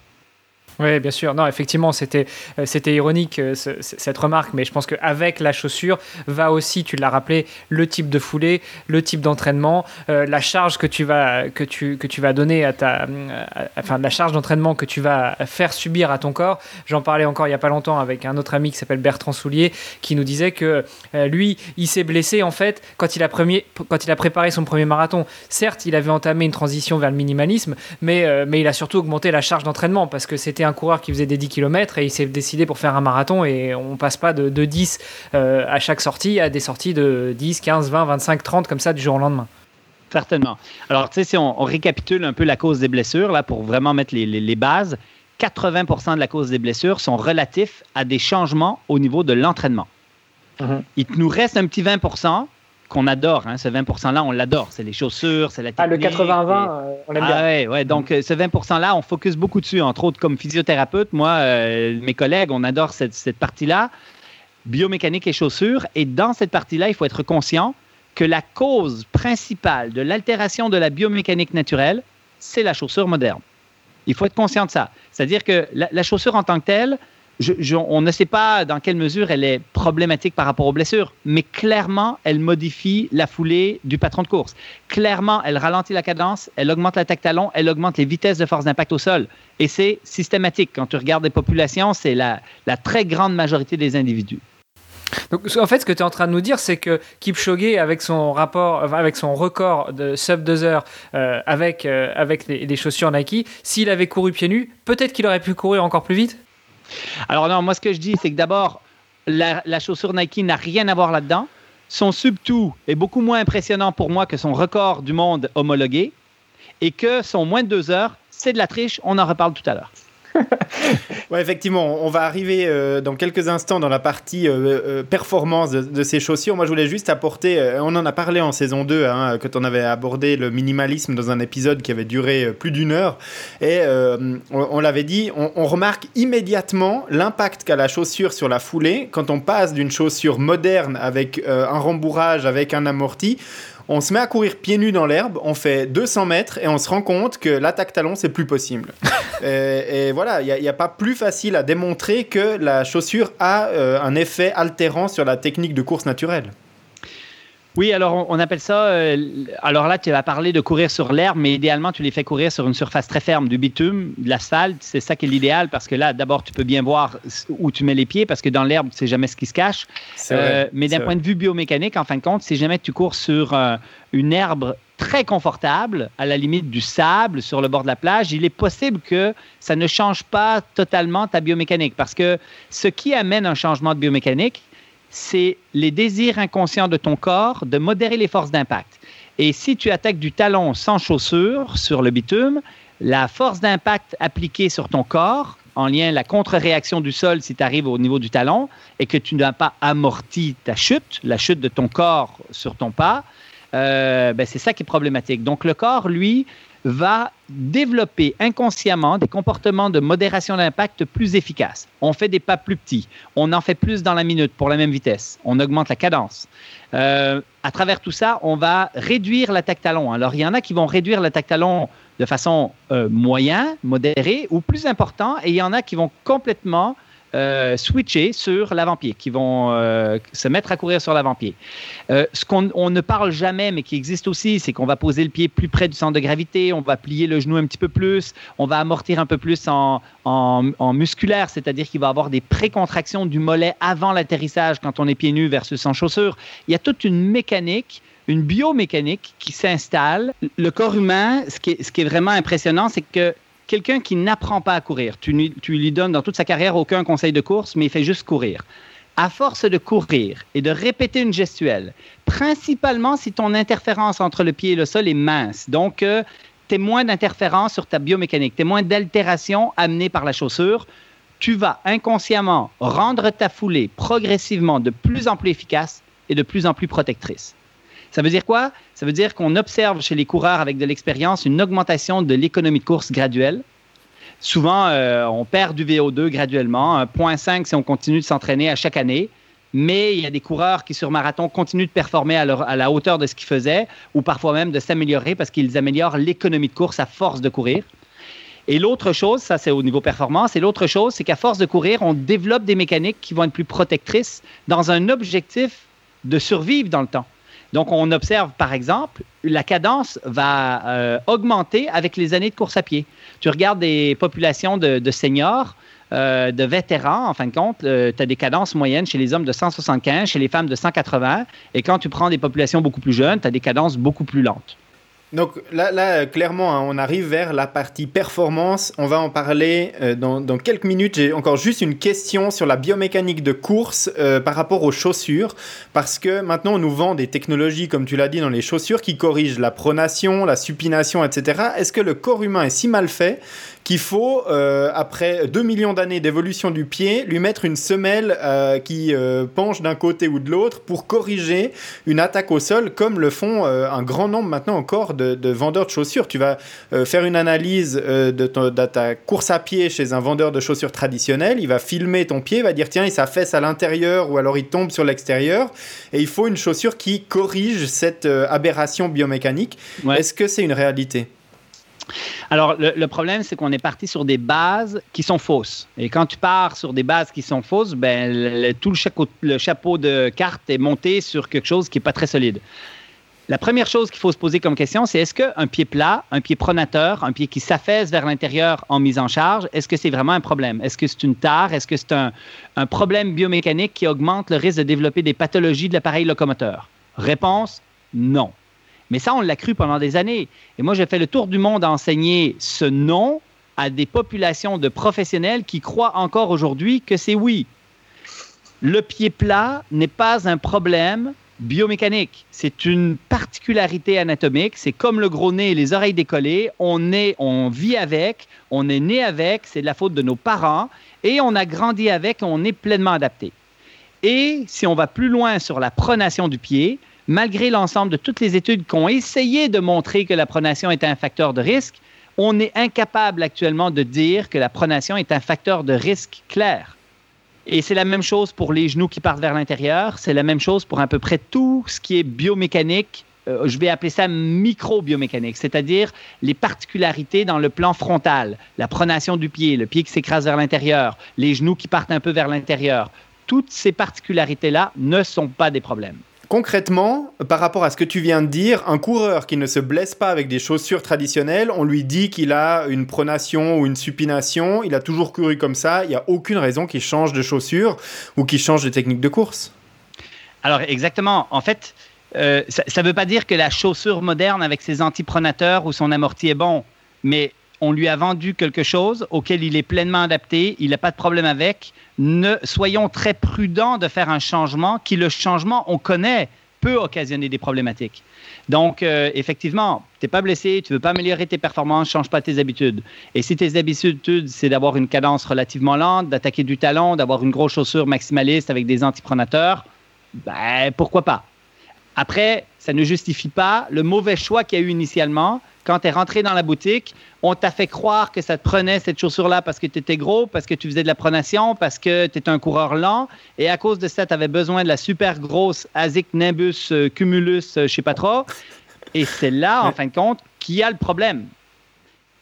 Oui, bien sûr. Non, effectivement, c'était euh, c'était ironique euh, cette remarque, mais je pense qu'avec la chaussure va aussi, tu l'as rappelé, le type de foulée, le type d'entraînement, euh, la charge que tu vas que tu que tu vas donner à ta, enfin la charge d'entraînement que tu vas faire subir à ton corps. J'en parlais encore il y a pas longtemps avec un autre ami qui s'appelle Bertrand Soulier, qui nous disait que lui, il s'est blessé en fait quand il a premier quand il a préparé son premier marathon. Certes, il avait entamé une transition vers le minimalisme, mais mais il a surtout augmenté la charge d'entraînement parce que c'était un coureur qui faisait des 10 km et il s'est décidé pour faire un marathon et on passe pas de, 10 euh, à chaque sortie à des sorties de 10, 15, 20, 25, 30 comme ça du jour au lendemain. Certainement. Alors, tu sais, si on, récapitule un peu la cause des blessures, là, pour vraiment mettre les, les bases, 80% de la cause des blessures sont relatifs à des changements au niveau de l'entraînement. Mm-hmm. Il nous reste un petit 20 qu'on adore. Hein, ce 20%-là, on l'adore. C'est les chaussures, c'est la technique. Ah, le 80-20, euh, on l'aime ah, bien. Ouais, ouais, donc, euh, ce 20%-là, on focus beaucoup dessus. Entre autres, comme physiothérapeute, moi, euh, mes collègues, on adore cette, cette partie-là, biomécanique et chaussures. Et dans cette partie-là, il faut être conscient que la cause principale de l'altération de la biomécanique naturelle, c'est la chaussure moderne. Il faut être conscient de ça. C'est-à-dire que la, la chaussure en tant que telle, on ne sait pas dans quelle mesure elle est problématique par rapport aux blessures, mais clairement, elle modifie la foulée du patron de course. Clairement, elle ralentit la cadence, elle augmente l'attaque talon, elle augmente les vitesses de force d'impact au sol. Et c'est systématique. Quand tu regardes les populations, c'est la, très grande majorité des individus. En fait, ce que tu es en train de nous dire, c'est que Kipchoge, avec son rapport, avec son record de sub 2 heures, euh, avec, euh, avec les, les chaussures Nike, s'il avait couru pieds nus, peut-être qu'il aurait pu courir encore plus vite? Alors non, moi ce que je dis, c'est que d'abord, la, chaussure Nike n'a rien à voir là-dedans. Son sub-tout est beaucoup moins impressionnant pour moi que son record du monde homologué et que son moins de deux heures, c'est de la triche. On en reparle tout à l'heure. ouais, effectivement, on va arriver euh, dans quelques instants dans la partie euh, euh, performance de, ces chaussures. Moi, je voulais juste apporter, on en a parlé en saison 2, hein, quand on avait abordé le minimalisme dans un épisode qui avait duré plus d'une heure. Et on, l'avait dit, on, remarque immédiatement l'impact qu'a la chaussure sur la foulée quand on passe d'une chaussure moderne avec un rembourrage, avec un amorti on se met à courir pieds nus dans l'herbe, on fait 200 mètres et on se rend compte que l'attaque talon, c'est plus possible. et, voilà, il n'y a, pas plus facile à démontrer que la chaussure a euh, un effet altérant sur la technique de course naturelle. Oui, alors on, appelle ça. Euh, alors là, tu vas parler de courir sur l'herbe, mais idéalement, tu les fais courir sur une surface très ferme, du bitume, de l'asphalte. C'est ça qui est l'idéal parce que là, d'abord, tu peux bien voir où tu mets les pieds parce que dans l'herbe, c'est jamais ce qui se cache. Euh, mais d'un point de vue biomécanique, en fin de compte, si jamais tu cours sur euh, une herbe très confortable, à la limite du sable sur le bord de la plage, il est possible que ça ne change pas totalement ta biomécanique. Parce que ce qui amène un changement de biomécanique, c'est les désirs inconscients de ton corps de modérer les forces d'impact. Et si tu attaques du talon sans chaussure sur le bitume, la force d'impact appliquée sur ton corps, en lien la contre-réaction du sol si tu arrives au niveau du talon et que tu n'as pas amorti ta chute, la chute de ton corps sur ton pas, euh, ben c'est ça qui est problématique. Donc le corps, lui, va développer inconsciemment des comportements de modération d'impact plus efficaces. On fait des pas plus petits, on en fait plus dans la minute pour la même vitesse, on augmente la cadence. Euh, à travers tout ça, on va réduire l'attaque talon. Alors, il y en a qui vont réduire l'attaque talon de façon euh, moyenne, modérée ou plus important, et il y en a qui vont complètement euh, switcher sur l'avant-pied, qui vont euh, se mettre à courir sur l'avant-pied. Euh, ce qu'on ne parle jamais, mais qui existe aussi, c'est qu'on va poser le pied plus près du centre de gravité, on va plier le genou un petit peu plus, on va amortir un peu plus en, en, musculaire, c'est-à-dire qu'il va avoir des précontractions du mollet avant l'atterrissage quand on est pieds nus versus sans chaussures. Il y a toute une mécanique une biomécanique qui s'installe. Le corps humain, ce qui est, ce qui est vraiment impressionnant, c'est que quelqu'un qui n'apprend pas à courir, tu, lui donnes dans toute sa carrière aucun conseil de course, mais il fait juste courir. À force de courir et de répéter une gestuelle, principalement si ton interférence entre le pied et le sol est mince, donc euh, tu es moins d'interférence sur ta biomécanique, tu moins d'altération amenée par la chaussure, tu vas inconsciemment rendre ta foulée progressivement de plus en plus efficace et de plus en plus protectrice. Ça veut dire quoi? Ça veut dire qu'on observe chez les coureurs avec de l'expérience une augmentation de l'économie de course graduelle. Souvent, euh, on perd du VO2 graduellement, 1,5 si on continue de s'entraîner à chaque année. Mais il y a des coureurs qui, sur marathon, continuent de performer à, à la hauteur de ce qu'ils faisaient ou parfois même de s'améliorer parce qu'ils améliorent l'économie de course à force de courir. Et l'autre chose, ça c'est au niveau performance, et l'autre chose, c'est qu'à force de courir, on développe des mécaniques qui vont être plus protectrices dans un objectif de survivre dans le temps. Donc, on observe, par exemple, la cadence va euh, augmenter avec les années de course à pied. Tu regardes des populations de, seniors, euh, de vétérans, en fin de compte, euh, tu as des cadences moyennes chez les hommes de 175, chez les femmes de 180, et quand tu prends des populations beaucoup plus jeunes, tu as des cadences beaucoup plus lentes. Donc là, là clairement, hein, on arrive vers la partie performance. On va en parler euh, dans, dans, quelques minutes. J'ai encore juste une question sur la biomécanique de course euh, par rapport aux chaussures. Parce que maintenant, on nous vend des technologies, comme tu l'as dit, dans les chaussures qui corrigent la pronation, la supination, etc. Est-ce que le corps humain est si mal fait qu'il faut, euh, après 2 millions d'années d'évolution du pied, lui mettre une semelle euh, qui euh, penche d'un côté ou de l'autre pour corriger une attaque au sol, comme le font un grand nombre maintenant encore de, vendeurs de chaussures. Tu vas faire une analyse de, de, ta course à pied chez un vendeur de chaussures traditionnel, il va filmer ton pied, il va dire tiens, il s'affaisse à l'intérieur ou alors il tombe sur l'extérieur, et il faut une chaussure qui corrige cette aberration biomécanique. Est-ce que c'est une réalité? Alors, le, problème, c'est qu'on est parti sur des bases qui sont fausses. Et quand tu pars sur des bases qui sont fausses, ben, tout le chapeau, de carte est monté sur quelque chose qui n'est pas très solide. La première chose qu'il faut se poser comme question, c'est est-ce qu'un pied plat, un pied pronateur, un pied qui s'affaisse vers l'intérieur en mise en charge, est-ce que c'est vraiment un problème? Est-ce que c'est une tare? Est-ce que c'est un, un problème biomécanique qui augmente le risque de développer des pathologies de l'appareil locomoteur? Réponse, non. Mais ça, on l'a cru pendant des années. Et moi, j'ai fait le tour du monde à enseigner ce nom à des populations de professionnels qui croient encore aujourd'hui que c'est oui. Le pied plat n'est pas un problème biomécanique. C'est une particularité anatomique. C'est comme le gros nez et les oreilles décollées. On, est, on vit avec, on est né avec, c'est de la faute de nos parents, et on a grandi avec, on est pleinement adapté. Et si on va plus loin sur la pronation du pied, malgré l'ensemble de toutes les études qui ont essayé de montrer que la pronation est un facteur de risque, on est incapable actuellement de dire que la pronation est un facteur de risque clair. Et c'est la même chose pour les genoux qui partent vers l'intérieur, c'est la même chose pour à peu près tout ce qui est biomécanique. Euh, je vais appeler ça micro-biomécanique, c'est-à-dire les particularités dans le plan frontal, la pronation du pied, le pied qui s'écrase vers l'intérieur, les genoux qui partent un peu vers l'intérieur. Toutes ces particularités-là ne sont pas des problèmes. Concrètement, par rapport à ce que tu viens de dire, un coureur qui ne se blesse pas avec des chaussures traditionnelles, on lui dit qu'il a une pronation ou une supination, il a toujours couru comme ça, il n'y a aucune raison qu'il change de chaussures ou qu'il change de technique de course. Alors exactement, en fait, euh, ça ne veut pas dire que la chaussure moderne avec ses antipronateurs ou son amorti est bon, mais on lui a vendu quelque chose auquel il est pleinement adapté, il n'a pas de problème avec. Ne, soyons très prudents de faire un changement qui, le changement, on connaît, peut occasionner des problématiques. Donc, euh, effectivement, tu n'es pas blessé, tu ne veux pas améliorer tes performances, change pas tes habitudes. Et si tes habitudes, c'est d'avoir une cadence relativement lente, d'attaquer du talon, d'avoir une grosse chaussure maximaliste avec des antipronateurs, ben, pourquoi pas? Après, ça ne justifie pas le mauvais choix qu'il y a eu initialement. Quand tu es rentré dans la boutique, on t'a fait croire que ça te prenait cette chaussure-là parce que tu étais gros, parce que tu faisais de la pronation, parce que tu étais un coureur lent. Et à cause de ça, tu avais besoin de la super grosse ASIC Nimbus euh, Cumulus, euh, je sais pas trop. Et c'est là, en fin de compte, qu'il y a le problème.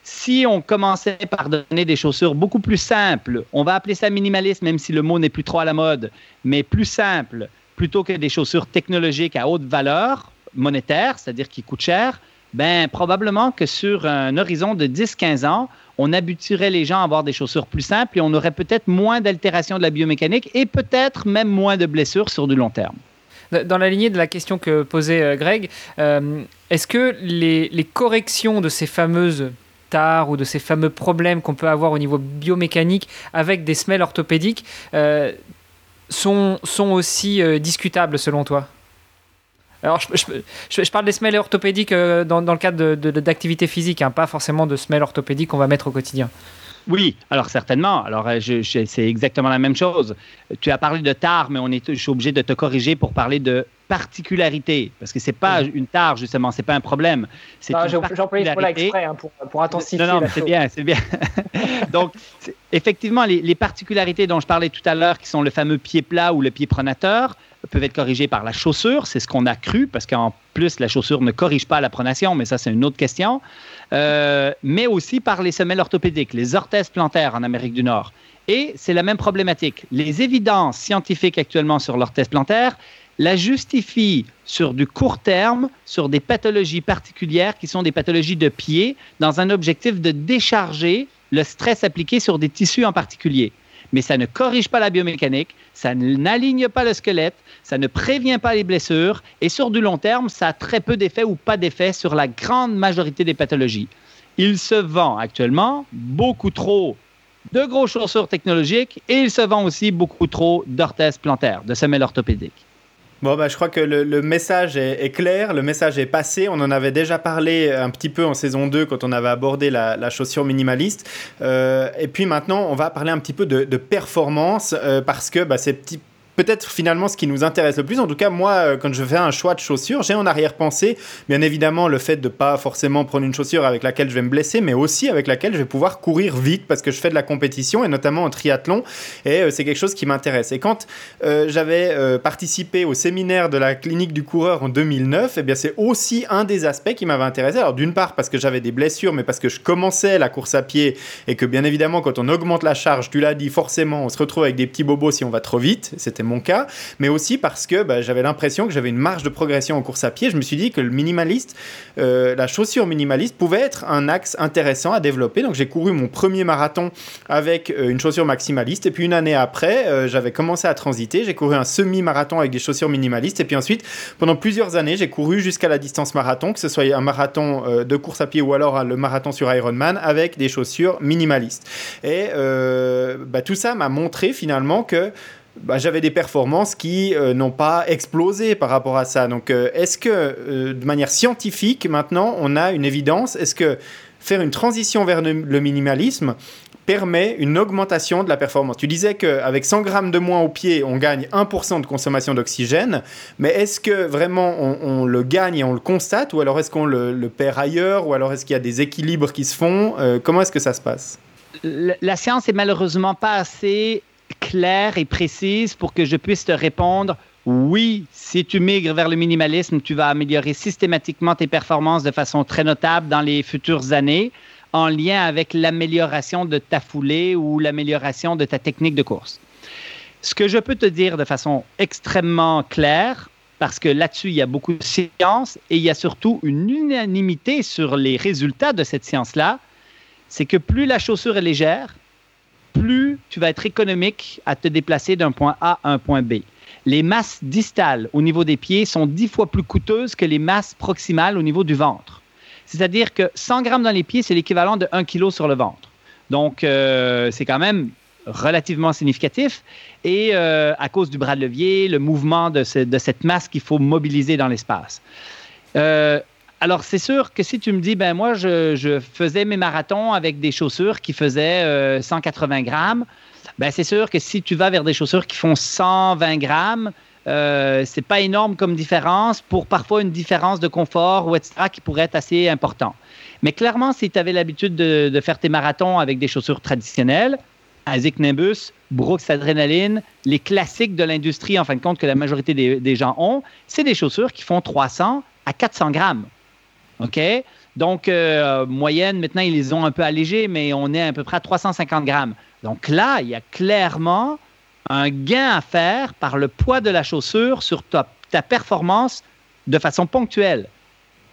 Si on commençait par donner des chaussures beaucoup plus simples, on va appeler ça minimaliste, même si le mot n'est plus trop à la mode, mais plus simple, plutôt que des chaussures technologiques à haute valeur monétaire, c'est-à-dire qui coûtent cher, ben probablement que sur un horizon de 10-15 ans, on habituerait les gens à avoir des chaussures plus simples et on aurait peut-être moins d'altérations de la biomécanique et peut-être même moins de blessures sur du long terme. Dans la lignée de la question que posait euh, Greg, euh, est-ce que les, corrections de ces fameuses tares ou de ces fameux problèmes qu'on peut avoir au niveau biomécanique avec des semelles orthopédiques euh, sont, sont aussi discutables selon toi? Alors, je, je, parle des semelles orthopédiques euh, dans, dans, le cadre d'activités de, physiques, hein, pas forcément de semelles orthopédiques qu'on va mettre au quotidien. Oui, alors certainement. Alors, euh, c'est exactement la même chose. Tu as parlé de tare, mais on est, je suis obligé de te corriger pour parler de particularité, parce que c'est pas une tare justement, c'est pas un problème. C'est J'emploie ce mot-là exprès hein, pour, pour intensifier. Non, non, c'est bien, c'est bien. Donc, effectivement, les, les, particularités dont je parlais tout à l'heure, qui sont le fameux pied plat ou le pied pronateur, peuvent être corrigées par la chaussure. C'est ce qu'on a cru, parce qu'en plus, la chaussure ne corrige pas la pronation, mais ça, c'est une autre question. Euh, mais aussi par les semelles orthopédiques, les orthèses plantaires en Amérique du Nord. Et c'est la même problématique. Les évidences scientifiques actuellement sur l'orthèse plantaire la justifient sur du court terme, sur des pathologies particulières qui sont des pathologies de pied, dans un objectif de décharger le stress appliqué sur des tissus en particulier mais ça ne corrige pas la biomécanique, ça n'aligne pas le squelette, ça ne prévient pas les blessures, et sur du long terme, ça a très peu d'effet ou pas d'effet sur la grande majorité des pathologies. Il se vend actuellement beaucoup trop de gros chaussures technologiques et il se vend aussi beaucoup trop d'orthèses plantaires, de semelles orthopédiques. Bon, bah, je crois que le, message est, clair, le message est passé. On en avait déjà parlé un petit peu en saison 2 quand on avait abordé la, chaussure minimaliste. Euh, et puis maintenant, on va parler un petit peu de, performance euh, parce que bah, ces petits peut-être finalement ce qui nous intéresse le plus. En tout cas, moi, euh, quand je fais un choix de chaussures, j'ai en arrière-pensée, bien évidemment, le fait de pas forcément prendre une chaussure avec laquelle je vais me blesser, mais aussi avec laquelle je vais pouvoir courir vite parce que je fais de la compétition et notamment en triathlon. Et euh, c'est quelque chose qui m'intéresse. Et quand euh, j'avais participé au séminaire de la clinique du coureur en 2009, eh bien, c'est aussi un des aspects qui m'avait intéressé. Alors, d'une part, parce que j'avais des blessures, mais parce que je commençais la course à pied et que, bien évidemment, quand on augmente la charge, tu l'as dit, forcément, on se retrouve avec des petits bobos si on va trop vite. C'était mon cas, mais aussi parce que bah, j'avais l'impression que j'avais une marge de progression en course à pied. Je me suis dit que le minimaliste, euh, la chaussure minimaliste pouvait être un axe intéressant à développer. Donc j'ai couru mon premier marathon avec euh, une chaussure maximaliste. Et puis une année après, euh, j'avais commencé à transiter. J'ai couru un semi-marathon avec des chaussures minimalistes. Et puis ensuite, pendant plusieurs années, j'ai couru jusqu'à la distance marathon, que ce soit un marathon de course à pied ou alors le marathon sur Ironman avec des chaussures minimalistes. Et bah, tout ça m'a montré finalement que bah, j'avais des performances qui euh, n'ont pas explosé par rapport à ça. Donc, euh, est-ce que, euh, de manière scientifique, maintenant, on a une évidence? Est-ce que faire une transition vers le, minimalisme permet une augmentation de la performance? Tu disais qu'avec 100 grammes de moins au pied, on gagne 1% de consommation d'oxygène, mais est-ce que vraiment on, le gagne et on le constate, ou alors est-ce qu'on le, perd ailleurs, ou alors est-ce qu'il y a des équilibres qui se font? Comment est-ce que ça se passe? La science est malheureusement pas assez claire et précise pour que je puisse te répondre oui, si tu migres vers le minimalisme, tu vas améliorer systématiquement tes performances de façon très notable dans les futures années en lien avec l'amélioration de ta foulée ou l'amélioration de ta technique de course. Ce que je peux te dire de façon extrêmement claire, parce que là-dessus, il y a beaucoup de science et il y a surtout une unanimité sur les résultats de cette science-là, c'est que plus la chaussure est légère, plus tu vas être économique à te déplacer d'un point A à un point B. les masses distales au niveau des pieds sont dix fois plus coûteuses que les masses proximales au niveau du ventre. C'est-à-dire que 100 grammes dans les pieds, c'est l'équivalent de 1 kg sur le ventre. Donc, euh, c'est quand même relativement significatif. Et euh, à cause du bras de levier, le mouvement de, cette masse qu'il faut mobiliser dans l'espace. Euh, alors, c'est sûr que si tu me dis, ben moi, je, faisais mes marathons avec des chaussures qui faisaient 180 grammes, ben c'est sûr que si tu vas vers des chaussures qui font 120 grammes, euh, c'est pas énorme comme différence pour parfois une différence de confort ou etc. qui pourrait être assez important. Mais clairement, si tu avais l'habitude de, faire tes marathons avec des chaussures traditionnelles, Asic Nimbus, Brooks Adrenaline, les classiques de l'industrie, en fin de compte, que la majorité des, gens ont, c'est des chaussures qui font 300 à 400 grammes. OK? Donc, euh, moyenne, maintenant, ils les ont un peu allégées, mais on est à peu près à 350 grammes. Donc là, il y a clairement un gain à faire par le poids de la chaussure sur ta, performance de façon ponctuelle.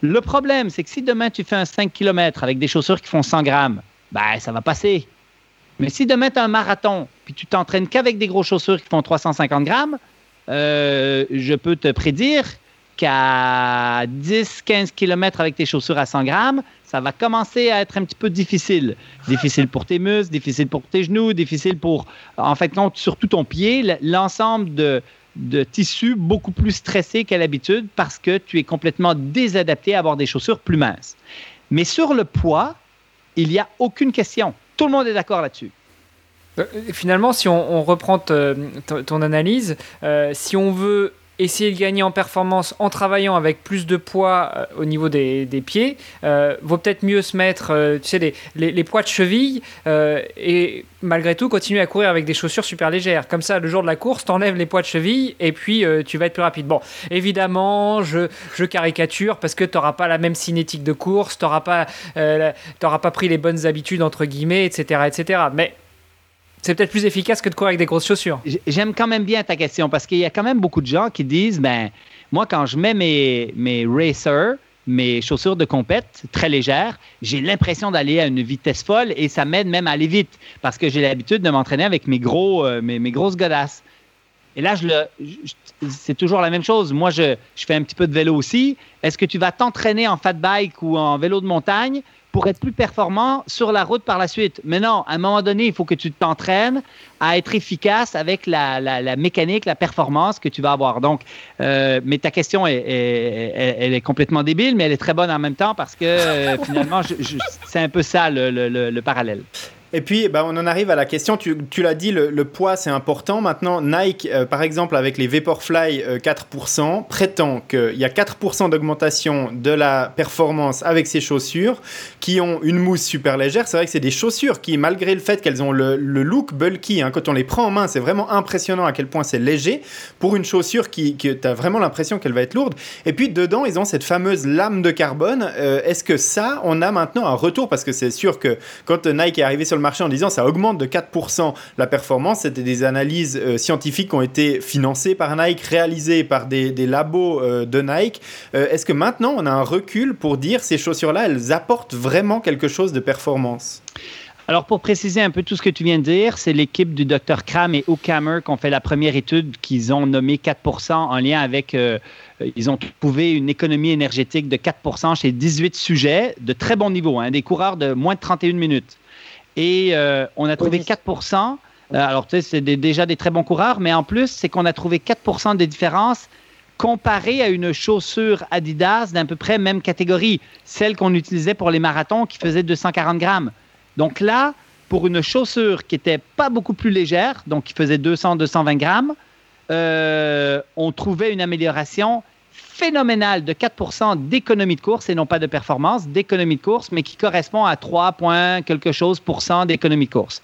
Le problème, c'est que si demain tu fais un 5 km avec des chaussures qui font 100 grammes, ben, ça va passer. Mais si demain tu as un marathon, puis tu t'entraînes qu'avec des grosses chaussures qui font 350 grammes, euh, je peux te prédire qu'à 10-15 km avec tes chaussures à 100 grammes, ça va commencer à être un petit peu difficile. Difficile pour tes muscles, difficile pour tes genoux, difficile pour, en fait, non, surtout ton pied, l'ensemble de, de tissus beaucoup plus stressés qu'à l'habitude parce que tu es complètement désadapté à avoir des chaussures plus minces. Mais sur le poids, il n'y a aucune question. Tout le monde est d'accord là-dessus. Euh, finalement, si on, reprend ton analyse, euh, si on veut essayer de gagner en performance en travaillant avec plus de poids euh, au niveau des, pieds, euh, vaut peut-être mieux se mettre, euh, tu sais, les, poids de cheville et malgré tout continuer à courir avec des chaussures super légères. Comme ça, le jour de la course, t'enlèves les poids de cheville et puis tu vas être plus rapide. Bon, évidemment, je, je caricature parce que tu n'auras pas la même cinétique de course, tu n'auras pas, pas pris les bonnes habitudes, entre guillemets, etc. etc. Mais c'est peut-être plus efficace que de courir avec des grosses chaussures. J'aime quand même bien ta question parce qu'il y a quand même beaucoup de gens qui disent ben moi quand je mets mes mes racers mes chaussures de compète très légères, j'ai l'impression d'aller à une vitesse folle et ça m'aide même à aller vite parce que j'ai l'habitude de m'entraîner avec mes gros euh, mes, mes, grosses godasses. Et là, je c'est toujours la même chose. Moi, je, je fais un petit peu de vélo aussi. Est-ce que tu vas t'entraîner en fat bike ou en vélo de montagne? Pour être plus performant sur la route par la suite. Mais non, à un moment donné, il faut que tu t'entraînes à être efficace avec la, mécanique, la performance que tu vas avoir. Donc, euh, mais ta question, est, elle est complètement débile, mais elle est très bonne en même temps parce que euh, finalement, c'est un peu ça le parallèle. Et puis, bah, on en arrive à la question, tu, tu l'as dit, le, poids c'est important. Maintenant, Nike, euh, par exemple, avec les Vaporfly 4%, euh, prétend qu'il y a 4% d'augmentation de la performance avec ces chaussures qui ont une mousse super légère. C'est vrai que c'est des chaussures qui, malgré le fait qu'elles ont le, look bulky, hein, quand on les prend en main, c'est vraiment impressionnant à quel point c'est léger pour une chaussure qui, qui tu as vraiment l'impression qu'elle va être lourde. Et puis, dedans, ils ont cette fameuse lame de carbone. Euh, est-ce que ça, on a maintenant un retour? Parce que c'est sûr que quand Nike est arrivé sur le marché en disant ça augmente de 4% la performance. C'était des analyses euh, scientifiques qui ont été financées par Nike, réalisées par des, labos euh, de Nike. Euh, est-ce que maintenant on a un recul pour dire ces chaussures-là, elles apportent vraiment quelque chose de performance? Alors, pour préciser un peu tout ce que tu viens de dire, c'est l'équipe du Dr. Kram et O'Kammer qui ont fait la première étude qu'ils ont nommé 4 en lien avec. ils ont trouvé une économie énergétique de 4% chez 18 sujets de très bon niveau, hein, des coureurs de moins de 31 minutes. Et euh, on a trouvé 4% euh, Alors, tu sais, c'est déjà des très bons coureurs, mais en plus, c'est qu'on a trouvé 4% des différences comparées à une chaussure Adidas d'à peu près même catégorie, celle qu'on utilisait pour les marathons qui faisait 240 grammes. Donc là, pour une chaussure qui était pas beaucoup plus légère, donc qui faisait 200-220 grammes, euh, on trouvait une amélioration phénoménal de 4% d'économie de course et non pas de performance, d'économie de course, mais qui correspond à 3 points quelque chose pour cent d'économie de course.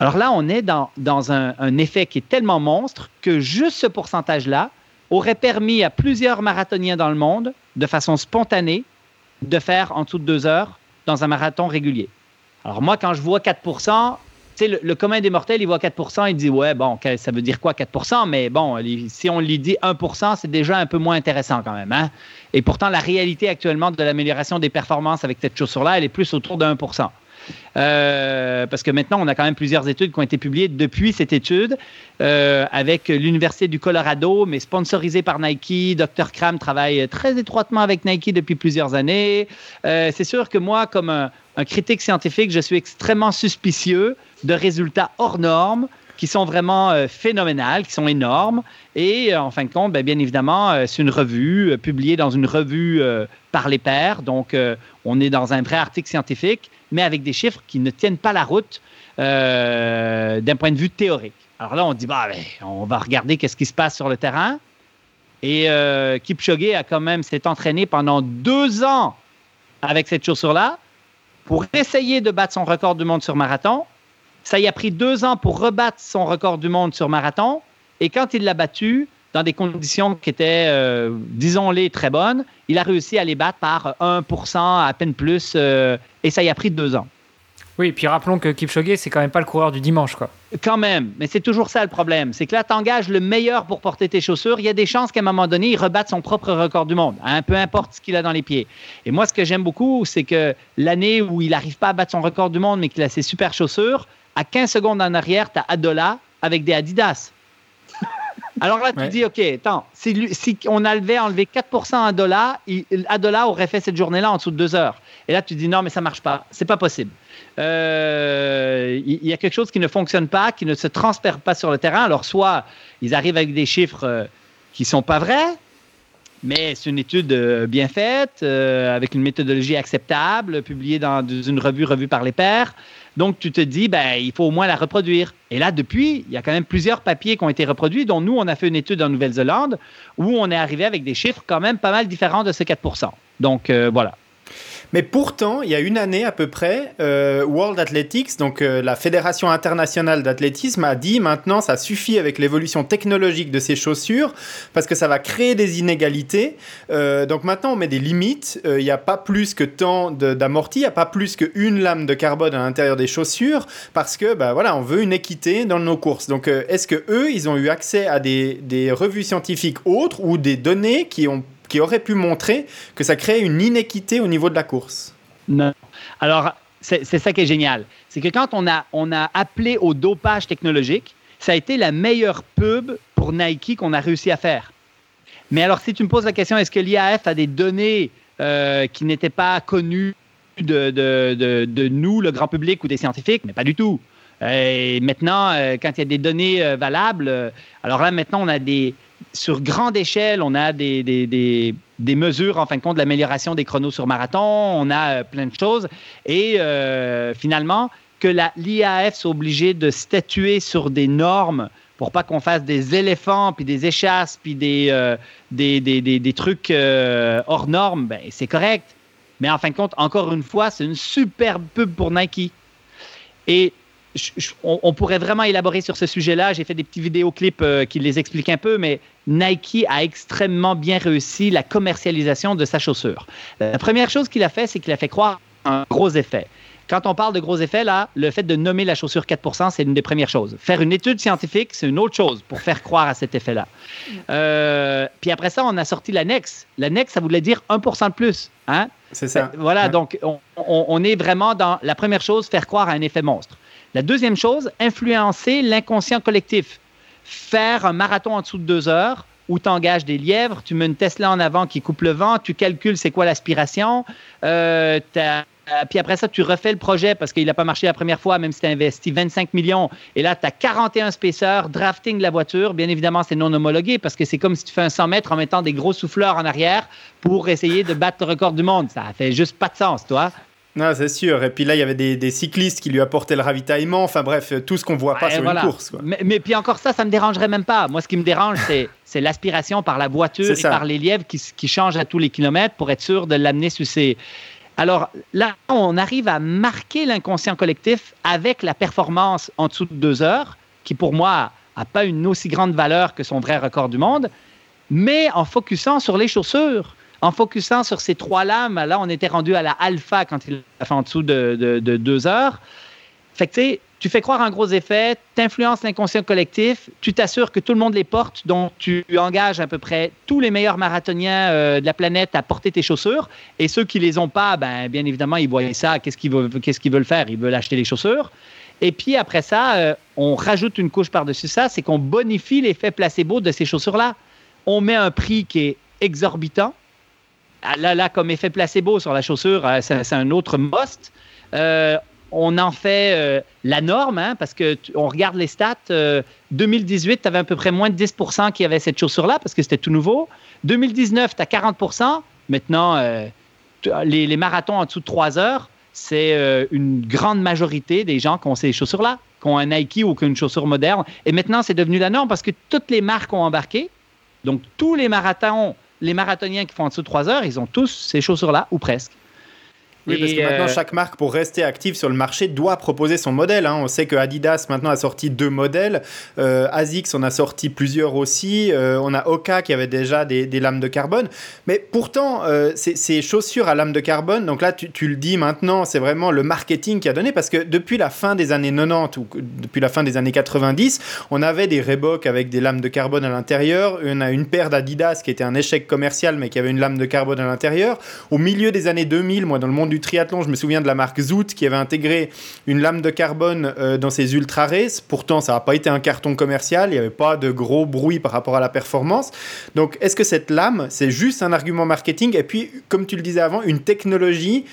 Alors là, on est dans, un, effet qui est tellement monstre que juste ce pourcentage-là aurait permis à plusieurs marathoniens dans le monde, de façon spontanée, de faire en dessous de deux heures dans un marathon régulier. Alors moi, quand je vois 4 le, commun des mortels, il voit 4 il dit Ouais, bon, ça veut dire quoi 4% Mais bon, si on lui dit 1% c'est déjà un peu moins intéressant quand même. Hein? Et pourtant, la réalité actuellement de l'amélioration des performances avec cette chaussure-là, elle est plus autour de 1% Euh, parce que maintenant, on a quand même plusieurs études qui ont été publiées depuis cette étude euh, avec l'Université du Colorado, mais sponsorisée par Nike. Dr. Kram travaille très étroitement avec Nike depuis plusieurs années. Euh, c'est sûr que moi, comme un critique scientifique, je suis extrêmement suspicieux de résultats hors normes qui sont vraiment euh, phénoménales, qui sont énormes. Et euh, en fin de compte, ben, bien évidemment, euh, c'est une revue publiée dans une revue par les pairs. Donc, on est dans un vrai article scientifique, mais avec des chiffres qui ne tiennent pas la route d'un point de vue théorique. Alors là, on dit, bah, ben, on va regarder qu'est-ce qui se passe sur le terrain. Et Kipchoge a quand même s'est entraîné pendant deux ans avec cette chaussure-là pour essayer de battre son record du monde sur marathon. Ça y a pris deux ans pour rebattre son record du monde sur marathon. Et quand il l'a battu, dans des conditions qui étaient, euh, disons-les, très bonnes, il a réussi à les battre par 1%, à peine plus. Euh, et ça y a pris deux ans. Oui, puis rappelons que Kipchoge, c'est quand même pas le coureur du dimanche, quoi. Quand même, mais c'est toujours ça le problème. C'est que là, tu engages le meilleur pour porter tes chaussures. Il y a des chances qu'à un moment donné, il rebatte son propre record du monde, hein, peu importe ce qu'il a dans les pieds. Et moi, ce que j'aime beaucoup, c'est que l'année où il n'arrive pas à battre son record du monde, mais qu'il a ses super chaussures, à 15 secondes en arrière, tu as Adola avec des Adidas. Alors là, tu dis, OK, attends, si, si on avait enlevé 4 à Adola, Adola aurait fait cette journée-là en dessous de deux heures. Et là, tu dis, non, mais ça marche pas. C'est pas possible. Euh, il y, a quelque chose qui ne fonctionne pas, qui ne se transfère pas sur le terrain. Alors, soit ils arrivent avec des chiffres euh, qui sont pas vrais, mais c'est une étude euh, bien faite, avec une méthodologie acceptable, publiée dans une revue, revue par les pairs. Donc, tu te dis, ben, il faut au moins la reproduire. Et là, depuis, il y a quand même plusieurs papiers qui ont été reproduits, dont nous, on a fait une étude en Nouvelle-Zélande où on est arrivé avec des chiffres quand même pas mal différents de ces 4% Donc, voilà. Mais pourtant, il y a une année à peu près, euh, World Athletics, donc euh, la Fédération internationale d'athlétisme, a dit maintenant ça suffit avec l'évolution technologique de ces chaussures parce que ça va créer des inégalités. Euh, donc maintenant, on met des limites. Il n'y a pas plus que tant d'amorti, il n'y a pas plus qu'une lame de carbone à l'intérieur des chaussures parce que bah, voilà, on veut une équité dans nos courses. Donc est-ce que eux, ils ont eu accès à des, des revues scientifiques autres ou des données qui ont qui aurait pu montrer que ça crée une inéquité au niveau de la course. Non. Alors, c'est ça qui est génial. C'est que quand on a, on a appelé au dopage technologique, ça a été la meilleure pub pour Nike qu'on a réussi à faire. Mais alors, si tu me poses la question, est-ce que l'IAF a des données euh, qui n'étaient pas connues de, de, de, nous, le grand public ou des scientifiques? Mais pas du tout. Et maintenant, euh, quand il y a des données euh, valables, alors là, maintenant, on a des, sur grande échelle, on a des, des, mesures, en fin de compte, l'amélioration des chronos sur marathon, on a euh, plein de choses. Et euh, finalement, que l'IAF soit obligé de statuer sur des normes pour pas qu'on fasse des éléphants, puis des échasses, puis des, euh, des, trucs hors normes, ben, c'est correct. Mais en fin de compte, encore une fois, c'est une superbe pub pour Nike. Et on, pourrait vraiment élaborer sur ce sujet-là. J'ai fait des petits vidéoclips euh, qui les expliquent un peu, mais Nike a extrêmement bien réussi la commercialisation de sa chaussure. La première chose qu'il a fait, c'est qu'il a fait croire un gros effet. Quand on parle de gros effets, là, le fait de nommer la chaussure 4% c'est une des premières choses. Faire une étude scientifique, c'est une autre chose pour faire croire à cet effet-là. Euh, puis après ça, on a sorti l'annexe. L'annexe, ça voulait dire 1% de plus. Hein? C'est ça. Voilà, donc on, on, est vraiment dans la première chose, faire croire à un effet monstre. La deuxième chose, influencer l'inconscient collectif. Faire un marathon en dessous de deux heures où tu engages des lièvres, tu mets une Tesla en avant qui coupe le vent, tu calcules c'est quoi l'aspiration, euh, puis après ça, tu refais le projet parce qu'il n'a pas marché la première fois, même si tu as investi 25 millions. Et là, tu as 41 spacers, drafting de la voiture. Bien évidemment, c'est non homologué parce que c'est comme si tu fais un 100 mètres en mettant des gros souffleurs en arrière pour essayer de battre le record du monde. Ça fait juste pas de sens, toi. Non, c'est sûr. Et puis là, il y avait des, cyclistes qui lui apportaient le ravitaillement. Enfin bref, tout ce qu'on voit pas sur une course. Mais, puis encore ça, ça me dérangerait même pas. Moi, ce qui me dérange, c'est l'aspiration par la voiture et par les lièvres qui, qui changent à tous les kilomètres pour être sûr de l'amener sur ses. Alors là, on arrive à marquer l'inconscient collectif avec la performance en dessous de deux heures, qui pour moi n'a pas une aussi grande valeur que son vrai record du monde, mais en focusant sur les chaussures en focusant sur ces trois lames, là, on était rendu à la alpha quand il a fait en dessous de, deux heures. Fait que, tu sais, tu fais croire un gros effet, tu influences l'inconscient collectif, tu t'assures que tout le monde les porte, donc tu engages à peu près tous les meilleurs marathoniens euh, de la planète à porter tes chaussures. Et ceux qui les ont pas, ben, bien évidemment, ils voient ça. Qu'est-ce qu'ils veulent, faire? Ils veulent acheter les chaussures. Et puis après ça, euh, on rajoute une couche par-dessus ça, c'est qu'on bonifie l'effet placebo de ces chaussures-là. On met un prix qui est exorbitant. Ah, là, là, comme effet placebo sur la chaussure, euh, c'est un autre must on en fait euh, la norme, hein, parce que on regarde les stats. 2018, tu avais à peu près moins de 10 qui avaient cette chaussure-là, parce que c'était tout nouveau. 2019, tu as 40% Maintenant, euh, les, marathons en dessous de 3 heures, c'est euh, une grande majorité des gens qui ont ces chaussures-là, qui ont un Nike ou qui ont une chaussure moderne. Et maintenant, c'est devenu la norme parce que toutes les marques ont embarqué. Donc, tous les marathons, les marathoniens qui font en dessous de 3 heures, ils ont tous ces chaussures-là, ou presque. Oui, parce que maintenant, euh, chaque marque, pour rester active sur le marché, doit proposer son modèle. Hein. On sait que Adidas, maintenant, a sorti deux modèles. Euh, ASICS en a sorti plusieurs aussi. Euh, on a Oka qui avait déjà des, lames de carbone. Mais pourtant, ces, chaussures à lames de carbone, donc là, tu, le dis maintenant, c'est vraiment le marketing qui a donné. Parce que depuis la fin des années 90 ou depuis la fin des années 90, on avait des Reebok avec des lames de carbone à l'intérieur. On a une paire d'Adidas qui était un échec commercial, mais qui avait une lame de carbone à l'intérieur. Au milieu des années 2000, moi, dans le monde du triathlon, je me souviens de la marque Zoot qui avait intégré une lame de carbone euh, dans ses ultra races. Pourtant, ça n'a pas été un carton commercial, il n'y avait pas de gros bruit par rapport à la performance. Donc, est-ce que cette lame, c'est juste un argument marketing? Et puis, comme tu le disais avant, une technologie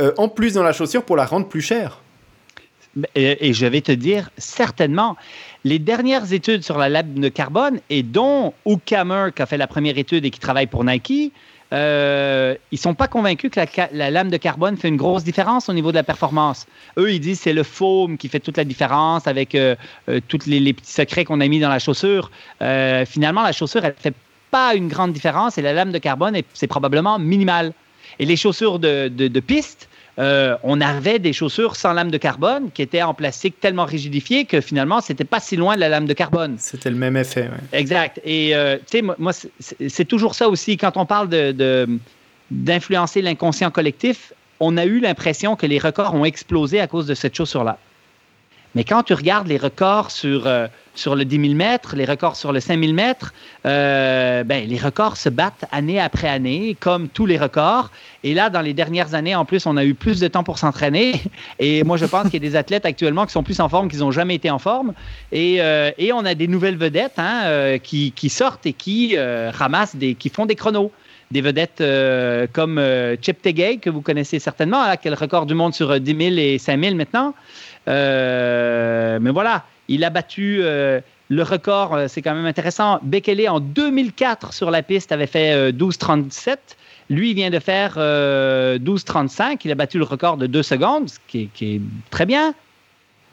euh, en plus dans la chaussure pour la rendre plus chère et, je vais te dire, certainement, les dernières études sur la lame de carbone, et dont Hugh Kammer, qui a fait la première étude et qui travaille pour Nike, euh, ils sont pas convaincus que la, lame de carbone fait une grosse différence au niveau de la performance. Eux, ils disent c'est le foam qui fait toute la différence avec euh, euh, tous les, petits secrets qu'on a mis dans la chaussure. Euh, finalement, la chaussure, elle fait pas une grande différence et la lame de carbone, c'est probablement minimal. Et les chaussures de, de piste, euh, on avait des chaussures sans lame de carbone qui étaient en plastique tellement rigidifié que finalement, c'était pas si loin de la lame de carbone. C'était le même effet. Exact. Et euh, tu sais, moi, c'est toujours ça aussi. Quand on parle de, d'influencer l'inconscient collectif, on a eu l'impression que les records ont explosé à cause de cette chaussure-là. Mais quand tu regardes les records sur, euh, sur le 10 000 mètres, les records sur le 5 000 mètres, euh, ben, les records se battent année après année, comme tous les records. Et là, dans les dernières années, en plus, on a eu plus de temps pour s'entraîner. Et moi, je pense qu'il y a des athlètes actuellement qui sont plus en forme qu'ils n'ont jamais été en forme. Et, euh, et, on a des nouvelles vedettes hein, qui, qui, sortent et qui ramassent, des, qui font des chronos des vedettes comme Chip Tegay, que vous connaissez certainement, hein, qui est le record du monde sur 10 000 et 5 000 maintenant. Euh, mais voilà, il a battu euh, le record, euh, c'est quand même intéressant. Bekele, en 2004, sur la piste, avait fait 12,37. Lui, il vient de faire 12,35. Il a battu le record de 2 secondes, ce qui est, très bien.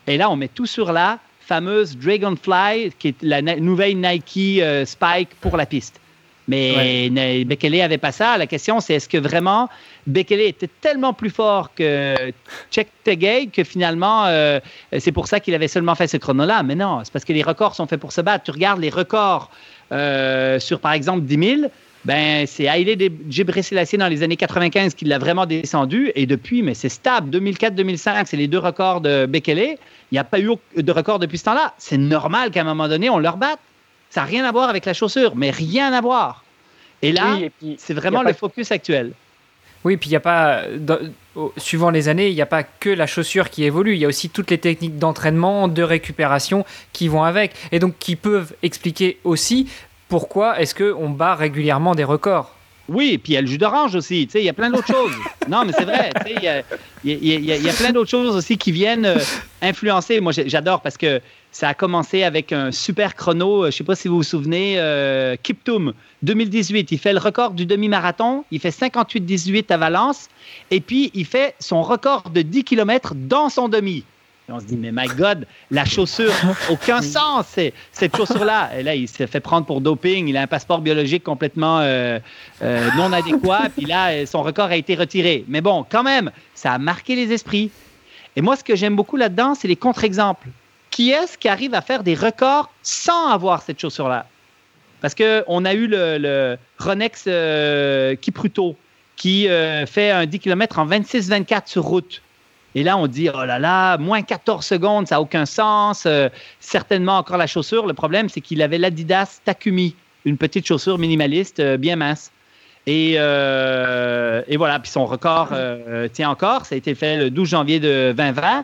Et là, on met tout sur la fameuse Dragonfly, qui est la nouvelle Nike Spike pour la piste. Mais Bekele avait pas ça. La question, c'est est-ce que vraiment Bekele était tellement plus fort que Check Tegay que finalement, euh, c'est pour ça qu'il avait seulement fait ce chrono-là. Mais non, c'est parce que les records sont faits pour se battre. Tu regardes les records euh, sur, par exemple, 10 000. Ben, c'est Haile Gebrselassie dans les années 95 qui l'a vraiment descendu. Et depuis, mais c'est stable. 2004-2005, c'est les deux records de Bekele. Il n'y a pas eu de record depuis ce temps-là. C'est normal qu'à un moment donné, on leur batte. Ça n'a rien à voir avec la chaussure, mais rien à voir. Et là, c'est vraiment le focus actuel. Oui, puis il n'y a pas, suivant les années, il n'y a pas que la chaussure qui évolue, il y a aussi toutes les techniques d'entraînement, de récupération qui vont avec, et donc qui peuvent expliquer aussi pourquoi est-ce qu'on bat régulièrement des records. Oui, et puis il y a le jus d'orange aussi. Il y a plein d'autres choses. Non, mais c'est vrai. Il y a, y, a, plein d'autres choses aussi qui viennent euh, influencer. Moi, j'adore parce que ça a commencé avec un super chrono. Euh, je ne sais pas si vous vous souvenez, euh, Kiptoum, 2018. Il fait le record du demi-marathon. Il fait 58-18 à Valence. Et puis, il fait son record de 10 km dans son demi on se dit, mais my God, la chaussure, aucun sens, cette chaussure-là. Et là, il s'est fait prendre pour doping. Il a un passeport biologique complètement euh, euh, non adéquat. Puis là, son record a été retiré. Mais bon, quand même, ça a marqué les esprits. Et moi, ce que j'aime beaucoup là-dedans, c'est les contre-exemples. Qui est-ce qui arrive à faire des records sans avoir cette chaussure-là? Parce qu'on a eu le, Ronex euh, Kipruto qui fait un 10 km en 26-24 sur route. Et là, on dit, oh là là, moins 14 secondes, ça n'a aucun sens. Euh, certainement encore la chaussure. Le problème, c'est qu'il avait l'Adidas Takumi, une petite chaussure minimaliste euh, bien mince. Et, et, voilà, puis son record tient encore. Ça a été fait le 12 janvier de 2020.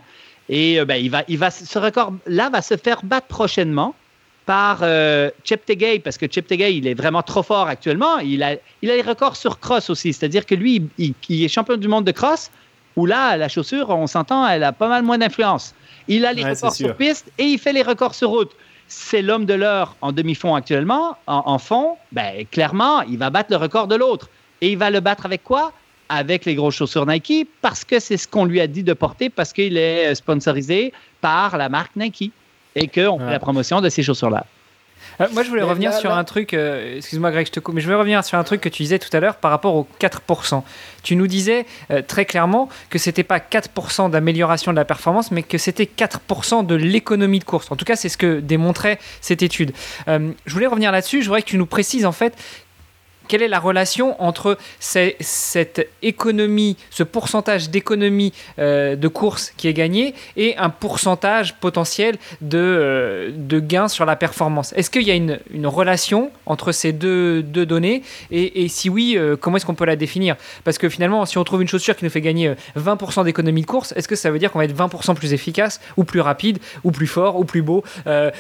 Et ben, il va, il va, ce record-là va se faire battre prochainement par euh, Cheptegei, parce que Cheptegei, il est vraiment trop fort actuellement. Il a, il a les records sur cross aussi, c'est-à-dire que lui, il, est champion du monde de cross, où là, la chaussure, on s'entend, elle a pas mal moins d'influence. Il a les records sur piste et il fait les records sur route. C'est l'homme de l'heure en demi-fond actuellement. En, fond, ben, clairement, il va battre le record de l'autre. Et il va le battre avec quoi? Avec les grosses chaussures Nike parce que c'est ce qu'on lui a dit de porter parce qu'il est sponsorisé par la marque Nike et qu'on fait la promotion de ces chaussures-là. Euh, moi, je voulais revenir sur un truc, euh, excuse-moi Greg, je te coupe, mais je voulais revenir sur un truc que tu disais tout à l'heure par rapport aux 4%. Tu nous disais euh, très clairement que c'était pas 4% d'amélioration de la performance, mais que c'était 4% de l'économie de course. En tout cas, c'est ce que démontrait cette étude. je voulais revenir là-dessus, je voudrais que tu nous précises en fait quelle est la relation entre cette économie, ce pourcentage d'économie euh, de course qui est gagné et un pourcentage potentiel de, euh, de gain sur la performance? Est-ce qu'il y a une, relation entre ces deux, deux données? Et, si oui, euh, comment est-ce qu'on peut la définir? Parce que finalement, si on trouve une chaussure qui nous fait gagner 20% d'économie de course, est-ce que ça veut dire qu'on va être 20% plus efficace ou plus rapide ou plus fort ou plus beau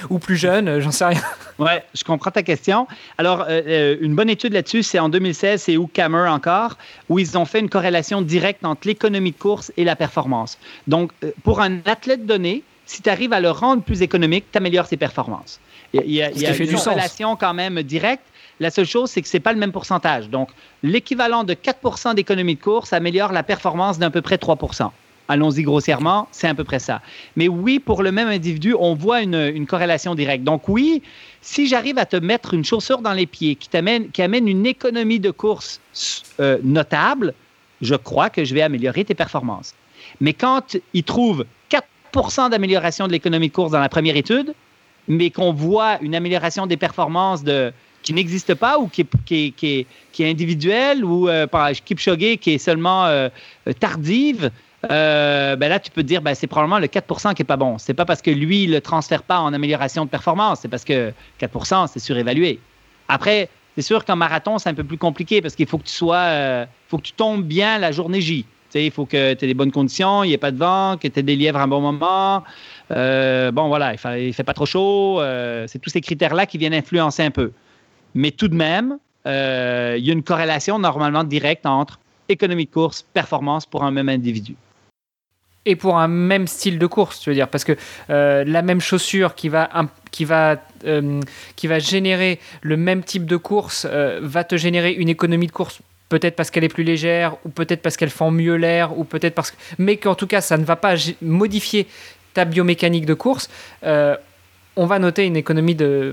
ou plus jeune? J'en sais rien. Ouais, je comprends ta question. Alors, une bonne étude là-dessus, c'est en 2016, c'est Cammer encore, où ils ont fait une corrélation directe entre l'économie de course et la performance. Donc, euh, pour un athlète donné, si tu arrives à le rendre plus économique, tu améliores ses performances. Il y a, il y a une corrélation quand même directe. La seule chose, c'est que ce n'est pas le même pourcentage. Donc, l'équivalent de 4 d'économie de course améliore la performance d'à peu près 3 Allons-y grossièrement, c'est à peu près ça. Mais oui, pour le même individu, on voit une, corrélation directe. Donc oui, si j'arrive à te mettre une chaussure dans les pieds qui, qui amène une économie de course euh, notable, je crois que je vais améliorer tes performances. Mais quand il trouve 4% d'amélioration de l'économie de course dans la première étude, mais qu'on voit une amélioration des performances de, qui n'existe pas ou qui est, qui qui est, individuelle ou euh, par Kipchoge qui est seulement euh, tardive, euh, ben là, tu peux te dire, ben, c'est probablement le 4% qui n'est pas bon. C'est pas parce que lui, il le transfère pas en amélioration de performance, c'est parce que 4% c'est surévalué. Après, c'est sûr qu'en marathon, c'est un peu plus compliqué parce qu'il faut que tu sois, euh, faut que tu tombes bien la journée J. il faut que tu aies des bonnes conditions, il n'y ait pas de vent, que tu aies des lièvres à un bon moment. Euh, bon, voilà, il ne fait, pas trop chaud. c'est tous ces critères-là qui viennent influencer un peu. Mais tout de même, il y a une corrélation normalement directe entre économie de course, performance pour un même individu et pour un même style de course, tu veux dire, parce que euh, la même chaussure qui va, qui, euh, générer le même type de course euh, va te générer une économie de course peut-être parce qu'elle est plus légère, ou peut-être parce qu'elle fend mieux l'air, ou peut-être parce que... Mais qu'en tout cas, ça ne va pas modifier ta biomécanique de course on va noter une économie de,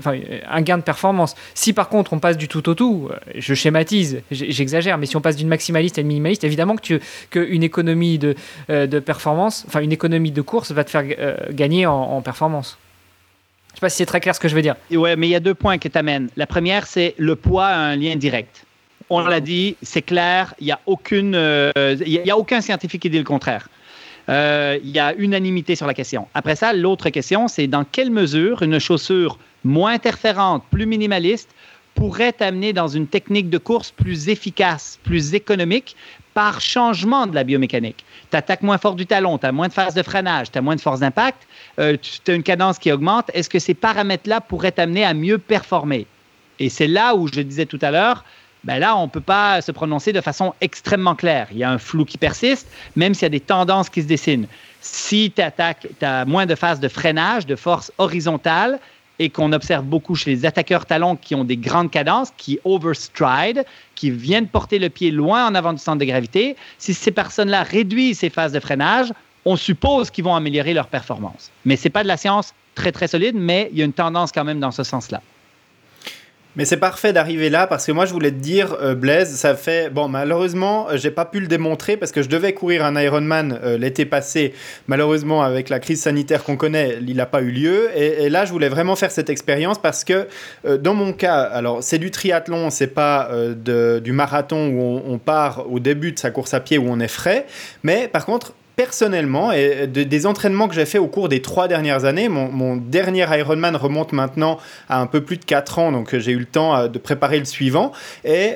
un gain de performance. Si par contre on passe du tout au tout, euh, je schématise, j'exagère, mais si on passe d'une maximaliste à une minimaliste, évidemment que, tu, que une économie de, euh, de performance, enfin une économie de course va te faire euh, gagner en, performance. Je sais pas si c'est très clair ce que je veux dire. Mais il y a deux points qui t'amènent. La première, c'est le poids a un lien direct. On l'a dit, c'est clair, il n'y a y a aucun scientifique qui dit le contraire. Euh, il y a unanimité sur la question. Après ça, l'autre question, c'est dans quelle mesure une chaussure moins interférente, plus minimaliste, pourrait t'amener dans une technique de course plus efficace, plus économique par changement de la biomécanique? Tu attaques moins fort du talon, tu as moins de phase de freinage, tu as moins de force d'impact, euh, tu as une cadence qui augmente. Est-ce que ces paramètres-là pourraient t'amener à mieux performer? Et c'est là où je disais tout à l'heure, ben là, on ne peut pas se prononcer de façon extrêmement claire. Il y a un flou qui persiste, même s'il y a des tendances qui se dessinent. Si tu attaques, tu as moins de phases de freinage, de force horizontale, et qu'on observe beaucoup chez les attaqueurs talons qui ont des grandes cadences, qui overstride, qui viennent porter le pied loin en avant du centre de gravité, si ces personnes-là réduisent ces phases de freinage, on suppose qu'ils vont améliorer leur performance. Mais ce n'est pas de la science très, très solide, mais il y a une tendance quand même dans ce sens-là. Mais c'est parfait d'arriver là parce que moi je voulais te dire, euh, Blaise, ça fait. Bon, malheureusement, euh, j'ai pas pu le démontrer parce que je devais courir un Ironman euh, l'été passé. Malheureusement, avec la crise sanitaire qu'on connaît, il n'a pas eu lieu. Et, là, je voulais vraiment faire cette expérience parce que dans mon cas, alors c'est du triathlon, c'est pas du marathon où on, on, part au début de sa course à pied où on est frais. Mais par contre, personnellement, et des entraînements que j'ai fait au cours des trois dernières années, mon, dernier Ironman remonte maintenant à un peu plus de 4 ans, donc j'ai eu le temps de préparer le suivant. Et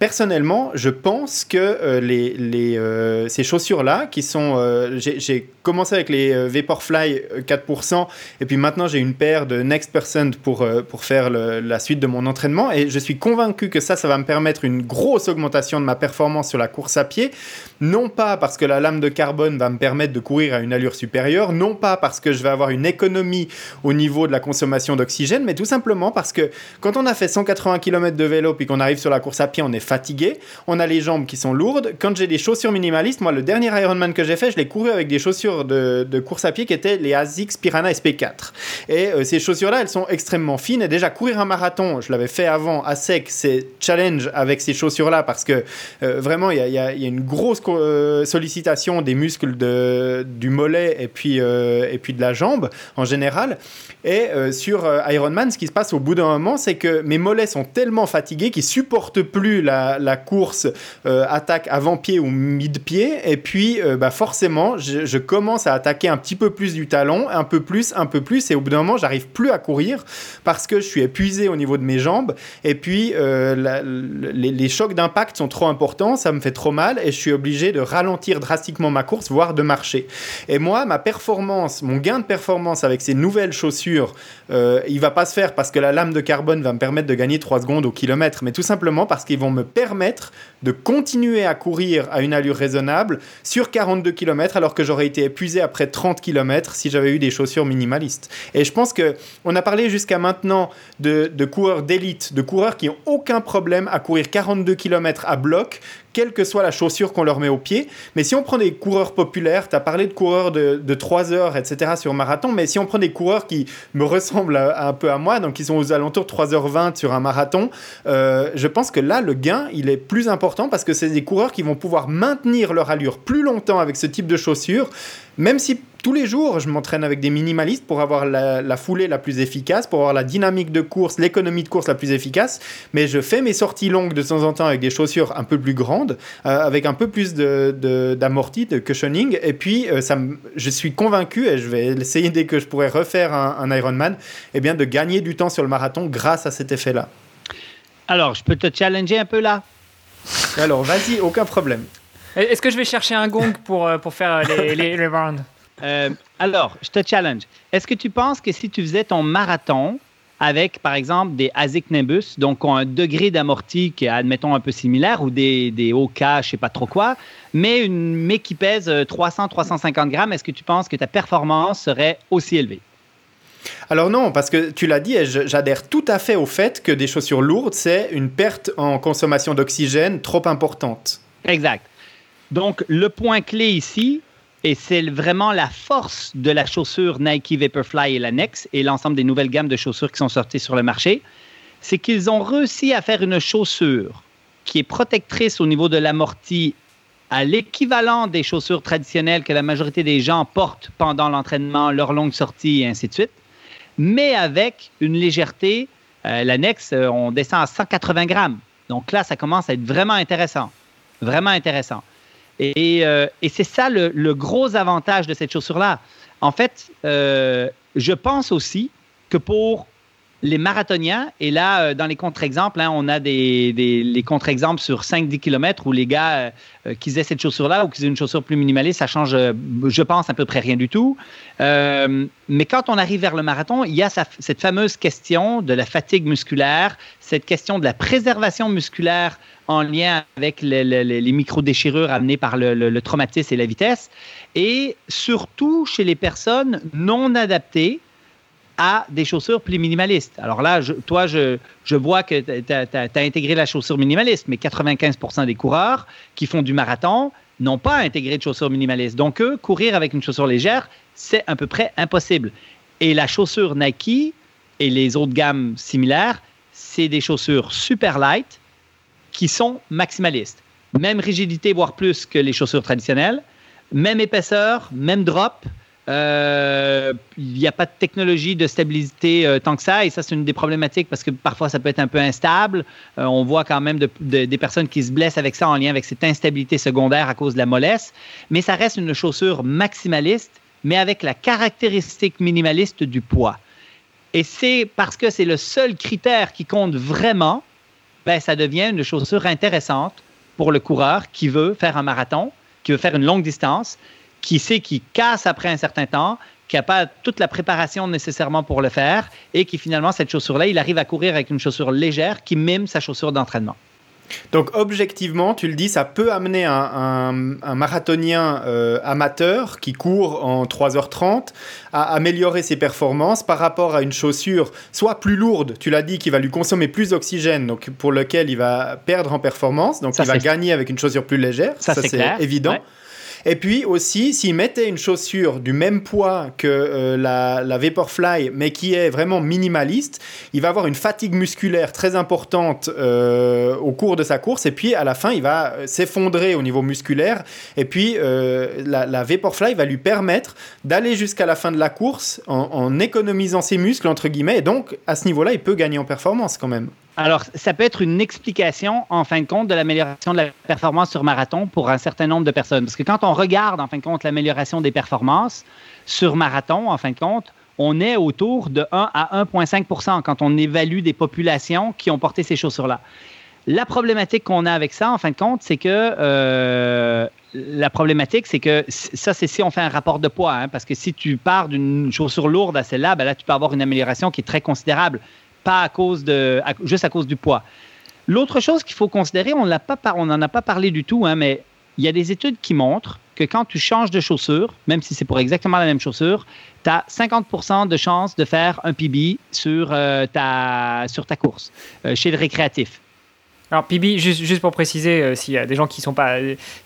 personnellement, je pense que les, les ces chaussures-là, qui sont... j'ai commencé avec les Vaporfly 4%, et puis maintenant j'ai une paire de Next Percent pour, pour faire la suite de mon entraînement, et je suis convaincu que ça, ça va me permettre une grosse augmentation de ma performance sur la course à pied, non pas parce que la lame de carbone va me permettre de courir à une allure supérieure, non pas parce que je vais avoir une économie au niveau de la consommation d'oxygène, mais tout simplement parce que quand on a fait 180 km de vélo puis qu'on arrive sur la course à pied, on est fatigué, on a les jambes qui sont lourdes. Quand j'ai des chaussures minimalistes, moi le dernier Ironman que j'ai fait, je l'ai couru avec des chaussures de, course à pied qui étaient les ASICS Piranha SP4. Et euh, ces chaussures-là, elles sont extrêmement fines et déjà courir un marathon, je l'avais fait avant à sec, c'est challenge avec ces chaussures-là parce que euh, vraiment il y, a, une grosse euh, sollicitation des muscles de, du mollet et puis, et puis de la jambe en général. Et sur Ironman, ce qui se passe au bout d'un moment, c'est que mes mollets sont tellement fatigués qu'ils supportent plus la, la course attaque avant-pied ou mid-pied. Et puis bah forcément, je, je commence à attaquer un petit peu plus du talon, un peu plus, un peu plus. Et au bout d'un moment, j'arrive plus à courir parce que je suis épuisé au niveau de mes jambes. Et puis, la, les, chocs d'impact sont trop importants, ça me fait trop mal et je suis obligé de ralentir drastiquement ma course, voire de marcher. Et moi, ma performance, mon gain de performance avec ces nouvelles chaussures, euh, il va pas se faire parce que la lame de carbone va me permettre de gagner 3 secondes au kilomètre, mais tout simplement parce qu'ils vont me permettre de continuer à courir à une allure raisonnable sur 42 km alors que j'aurais été épuisé après 30 km si j'avais eu des chaussures minimalistes. Et je pense que on a parlé jusqu'à maintenant de, de coureurs d'élite, de coureurs qui n'ont aucun problème à courir 42 km à bloc, quelle que soit la chaussure qu'on leur met au pied. Mais si on prend des coureurs populaires, tu as parlé de coureurs de, de 3 heures, etc. sur marathon, mais si on prend des coureurs qui me ressemblent un peu à moi, donc qui sont aux alentours de 3h20 sur un marathon, euh, je pense que là, le gain, il est plus important parce que c'est des coureurs qui vont pouvoir maintenir leur allure plus longtemps avec ce type de chaussures, même si tous les jours, je m'entraîne avec des minimalistes pour avoir la, foulée la plus efficace, pour avoir la dynamique de course, l'économie de course la plus efficace. Mais je fais mes sorties longues de temps en temps avec des chaussures un peu plus grandes, euh, avec un peu plus d'amorti, de, de, cushioning. Et puis, euh, ça je suis convaincu, et je vais essayer dès que je pourrai refaire un, Ironman, eh bien, de gagner du temps sur le marathon grâce à cet effet-là. Alors, je peux te challenger un peu là? Alors, vas-y, aucun problème. Est-ce que je vais chercher un gong pour, euh, pour faire les, les, les rounds? Euh, alors, je te challenge. Est-ce que tu penses que si tu faisais ton marathon avec, par exemple, des ASIC Nimbus, donc ont un degré d'amorti qui est, admettons, un peu similaire, ou des, des OK, je sais pas trop quoi, mais, une, mais qui pèse 300-350 grammes, est-ce que tu penses que ta performance serait aussi élevée? Alors non, parce que tu l'as dit, et j'adhère tout à fait au fait que des chaussures lourdes, c'est une perte en consommation d'oxygène trop importante. Exact. Donc, le point clé ici, et c'est vraiment la force de la chaussure Nike Vaporfly et la Next et l'ensemble des nouvelles gammes de chaussures qui sont sorties sur le marché, c'est qu'ils ont réussi à faire une chaussure qui est protectrice au niveau de l'amorti à l'équivalent des chaussures traditionnelles que la majorité des gens portent pendant l'entraînement, leur longue sortie et ainsi de suite, mais avec une légèreté. Euh, la Next, euh, on descend à 180 grammes. Donc là, ça commence à être vraiment intéressant. Vraiment intéressant. Euh, et, c'est ça le, gros avantage de cette chaussure-là. En fait, euh, je pense aussi que pour les marathoniens, et là, euh, dans les contre-exemples, hein, on a des, les contre-exemples sur 5-10 km où les gars qui aient cette chaussure-là ou qui aient une chaussure plus minimaliste, ça change, je pense, à peu près rien du tout. mais quand on arrive vers le marathon, il y a cette fameuse question de la fatigue musculaire, cette question de la préservation musculaire en lien avec les micro-déchirures amenées par le, traumatisme et la vitesse, et surtout chez les personnes non adaptées à des chaussures plus minimalistes. Alors là, toi, je, vois que tu as, intégré la chaussure minimaliste, mais 95% des coureurs qui font du marathon n'ont pas intégré de chaussures minimalistes. Donc, eux, courir avec une chaussure légère, c'est à peu près impossible. Et la chaussure Nike et les autres gammes similaires, c'est des chaussures super light, qui sont maximalistes. Même rigidité, voire plus que les chaussures traditionnelles. Même épaisseur, même drop. Euh, il n'y a pas de technologie de stabilité euh, tant que ça, et ça, c'est une des problématiques parce que parfois, ça peut être un peu instable. Euh, on voit quand même des personnes qui se blessent avec ça en lien avec cette instabilité secondaire à cause de la mollesse, mais ça reste une chaussure maximaliste, mais avec la caractéristique minimaliste du poids. Et c'est parce que c'est le seul critère qui compte vraiment, ben, ça devient une chaussure intéressante pour le coureur qui veut faire un marathon, qui veut faire une longue distance, qui sait qu'il casse après un certain temps, qui n'a pas toute la préparation nécessairement pour le faire et qui finalement, cette chaussure-là, il arrive à courir avec une chaussure légère qui mime sa chaussure d'entraînement. Donc objectivement, tu le dis, ça peut amener un, marathonien euh, amateur qui court en 3h30 à améliorer ses performances par rapport à une chaussure soit plus lourde, tu l'as dit, qui va lui consommer plus d'oxygène, donc pour lequel il va perdre en performance, donc il va gagner avec une chaussure plus légère, ça, c'est évident. Et puis aussi, s'il mettait une chaussure du même poids que euh, la, Vaporfly, mais qui est vraiment minimaliste, il va avoir une fatigue musculaire très importante euh, au cours de sa course. Et puis à la fin, il va euh, s'effondrer au niveau musculaire. Et puis la, la, Vaporfly va lui permettre d'aller jusqu'à la fin de la course en, en économisant ses muscles, entre guillemets. Et donc, à ce niveau-là, il peut gagner en performance quand même. Alors, ça peut être une explication, en fin de compte, de l'amélioration de la performance sur marathon pour un certain nombre de personnes. Parce que quand on regarde, en fin de compte, l'amélioration des performances sur marathon, en fin de compte, on est autour de 1 à 1,5% quand on évalue des populations qui ont porté ces chaussures-là. La problématique qu'on a avec ça, en fin de compte, c'est que euh, la problématique, c'est que ça, c'est si on fait un rapport de poids, hein, parce que si tu pars d'une chaussure lourde à celle-là, ben là, tu peux avoir une amélioration qui est très considérable pas à cause de, juste à cause du poids. L'autre chose qu'il faut considérer, on n'en a pas parlé du tout, hein, mais il y a des études qui montrent que quand tu changes de chaussure, même si c'est pour exactement la même chaussure, tu as 50% de chances de faire un PB sur, euh, ta, sur ta course euh, chez le récréatif. Alors PB, juste, juste pour préciser, euh, s'il y a des gens qui ne sont, pas,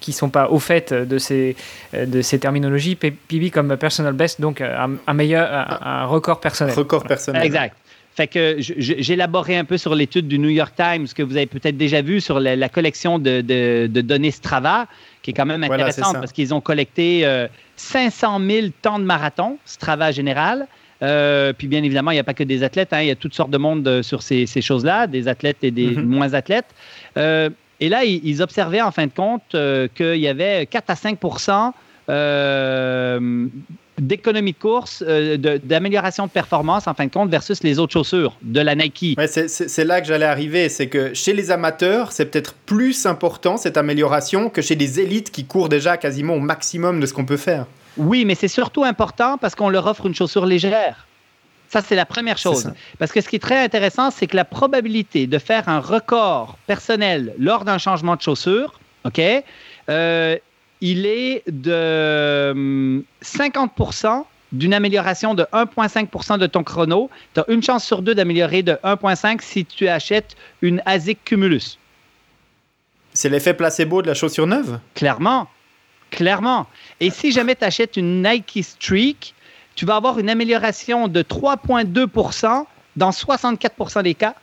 qui sont pas au fait de ces, de ces terminologies, PB comme personal best, donc un, meilleur, un, un record personnel. Record personnel. Exact. Fait que j'élaborais un peu sur l'étude du New York Times que vous avez peut-être déjà vu sur la, collection de, données Strava, qui est quand même intéressante parce qu'ils ont collecté 500 euh, 000 temps de marathon, Strava général. Euh, puis bien évidemment, il n'y a pas que des athlètes, hein, il y a toutes sortes de monde euh, sur ces, choses-là, des athlètes et des mm-hmm. moins athlètes. et là, ils, observaient en fin de compte qu'il y avait 4 à 5 d'économie de course, euh, d'amélioration de, performance en fin de compte versus les autres chaussures de la Nike. c'est là que j'allais arriver, c'est que chez les amateurs, c'est peut-être plus important cette amélioration que chez les élites qui courent déjà quasiment au maximum de ce qu'on peut faire. Oui, mais c'est surtout important parce qu'on leur offre une chaussure légère. Ça, c'est la première chose. Parce que ce qui est très intéressant, c'est que la probabilité de faire un record personnel lors d'un changement de chaussure, OK, euh, il est de 50% hum, d'une amélioration de 1,5% de ton chrono. Tu as une chance sur deux d'améliorer de 1,5 si tu achètes une ASIC Cumulus. C'est l'effet placebo de la chaussure neuve? Clairement. Clairement. Et si jamais tu achètes une Nike Streak, tu vas avoir une amélioration de 3,2% dans 64% des cas.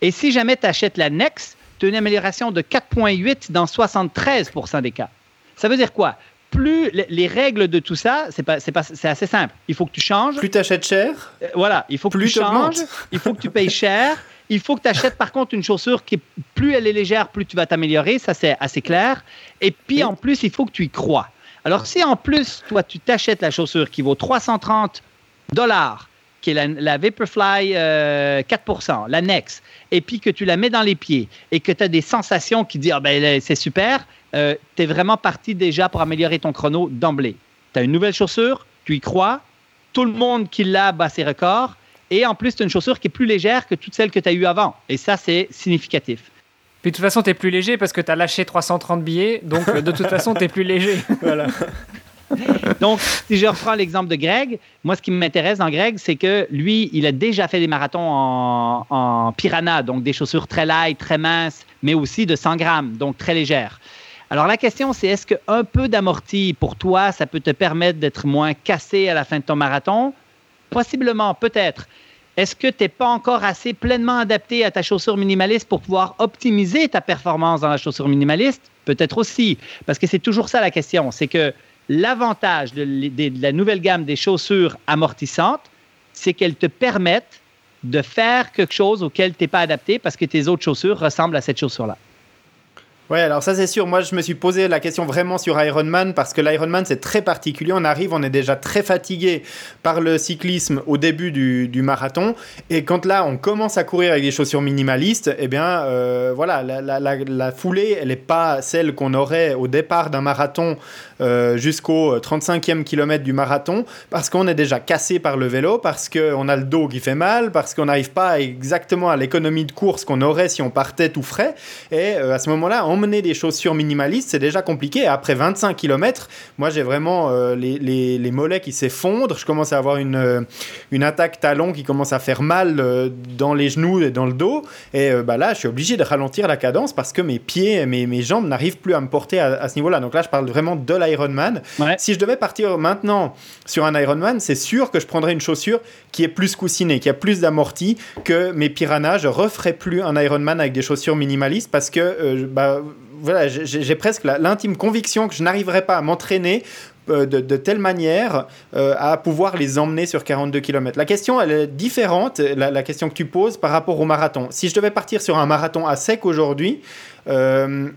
Et si jamais tu achètes la Next, une amélioration de 4,8 dans 73 des cas. Ça veut dire quoi? Plus les règles de tout ça, c'est pas, c'est pas, c'est assez simple. Il faut que tu changes. Plus tu achètes cher. Euh, voilà, il faut que tu changes. Il faut que tu payes cher. Il faut que tu achètes par contre une chaussure qui, plus elle est légère, plus tu vas t'améliorer. Ça, c'est assez clair. Et puis en plus, il faut que tu y crois. Alors si en plus, toi, tu t'achètes la chaussure qui vaut 330 dollars, qui est la, la Vaporfly 4%, euh, la Next, et puis que tu la mets dans les pieds et que tu as des sensations qui disent ah, ben, c'est super, euh, tu es vraiment parti déjà pour améliorer ton chrono d'emblée. Tu as une nouvelle chaussure, tu y crois, tout le monde qui l'a bat ses records, et en plus, tu as une chaussure qui est plus légère que toutes celles que tu as eues avant. Et ça, c'est significatif. Puis de toute façon, tu es plus léger parce que tu as lâché 330 billets, donc de toute façon, tu es plus léger. voilà. Donc, si je reprends l'exemple de Greg, moi, ce qui m'intéresse dans Greg, c'est que lui, il a déjà fait des marathons en, piranha, donc des chaussures très light, très minces, mais aussi de 100 grammes, donc très légères. Alors, la question, c'est est-ce qu'un peu d'amorti, pour toi, ça peut te permettre d'être moins cassé à la fin de ton marathon? Possiblement, peut-être. Est-ce que tu n'es pas encore assez pleinement adapté à ta chaussure minimaliste pour pouvoir optimiser ta performance dans la chaussure minimaliste? Peut-être aussi. Parce que c'est toujours ça la question. C'est que L'avantage de, la nouvelle gamme des chaussures amortissantes, c'est qu'elles te permettent de faire quelque chose auquel tu n'es pas adapté parce que tes autres chaussures ressemblent à cette chaussure-là. Ouais, alors ça c'est sûr. Moi, je me suis posé la question vraiment sur Ironman parce que l'Ironman c'est très particulier. On arrive, on est déjà très fatigué par le cyclisme au début du, marathon, et quand là on commence à courir avec des chaussures minimalistes, eh bien euh, voilà, la, foulée, elle n'est pas celle qu'on aurait au départ d'un marathon jusqu'au 35e kilomètre du marathon, parce qu'on est déjà cassé par le vélo, parce qu'on a le dos qui fait mal, parce qu'on n'arrive pas exactement à l'économie de course qu'on aurait si on partait tout frais, et euh, à ce moment-là, emmener des chaussures minimalistes, c'est déjà compliqué. Après 25 km, moi j'ai vraiment euh, les, les, mollets qui s'effondrent. Je commence à avoir une, euh, une attaque talon qui commence à faire mal euh, dans les genoux et dans le dos. Et bah là, je suis obligé de ralentir la cadence parce que mes pieds, mes, mes jambes n'arrivent plus à me porter à, ce niveau-là. Donc là, je parle vraiment de l'Ironman. Si je devais partir maintenant sur un Ironman, c'est sûr que je prendrais une chaussure qui est plus coussinée, qui a plus d'amorti que mes piranhas. Je referai plus un Ironman avec des chaussures minimalistes parce que bah, voilà, j'ai presque l'intime conviction que je n'arriverai pas à m'entraîner euh, de, telle manière euh, à pouvoir les emmener sur 42 km. La question, elle est différente, la, question que tu poses par rapport au marathon. Si je devais partir sur un marathon à sec aujourd'hui, euh,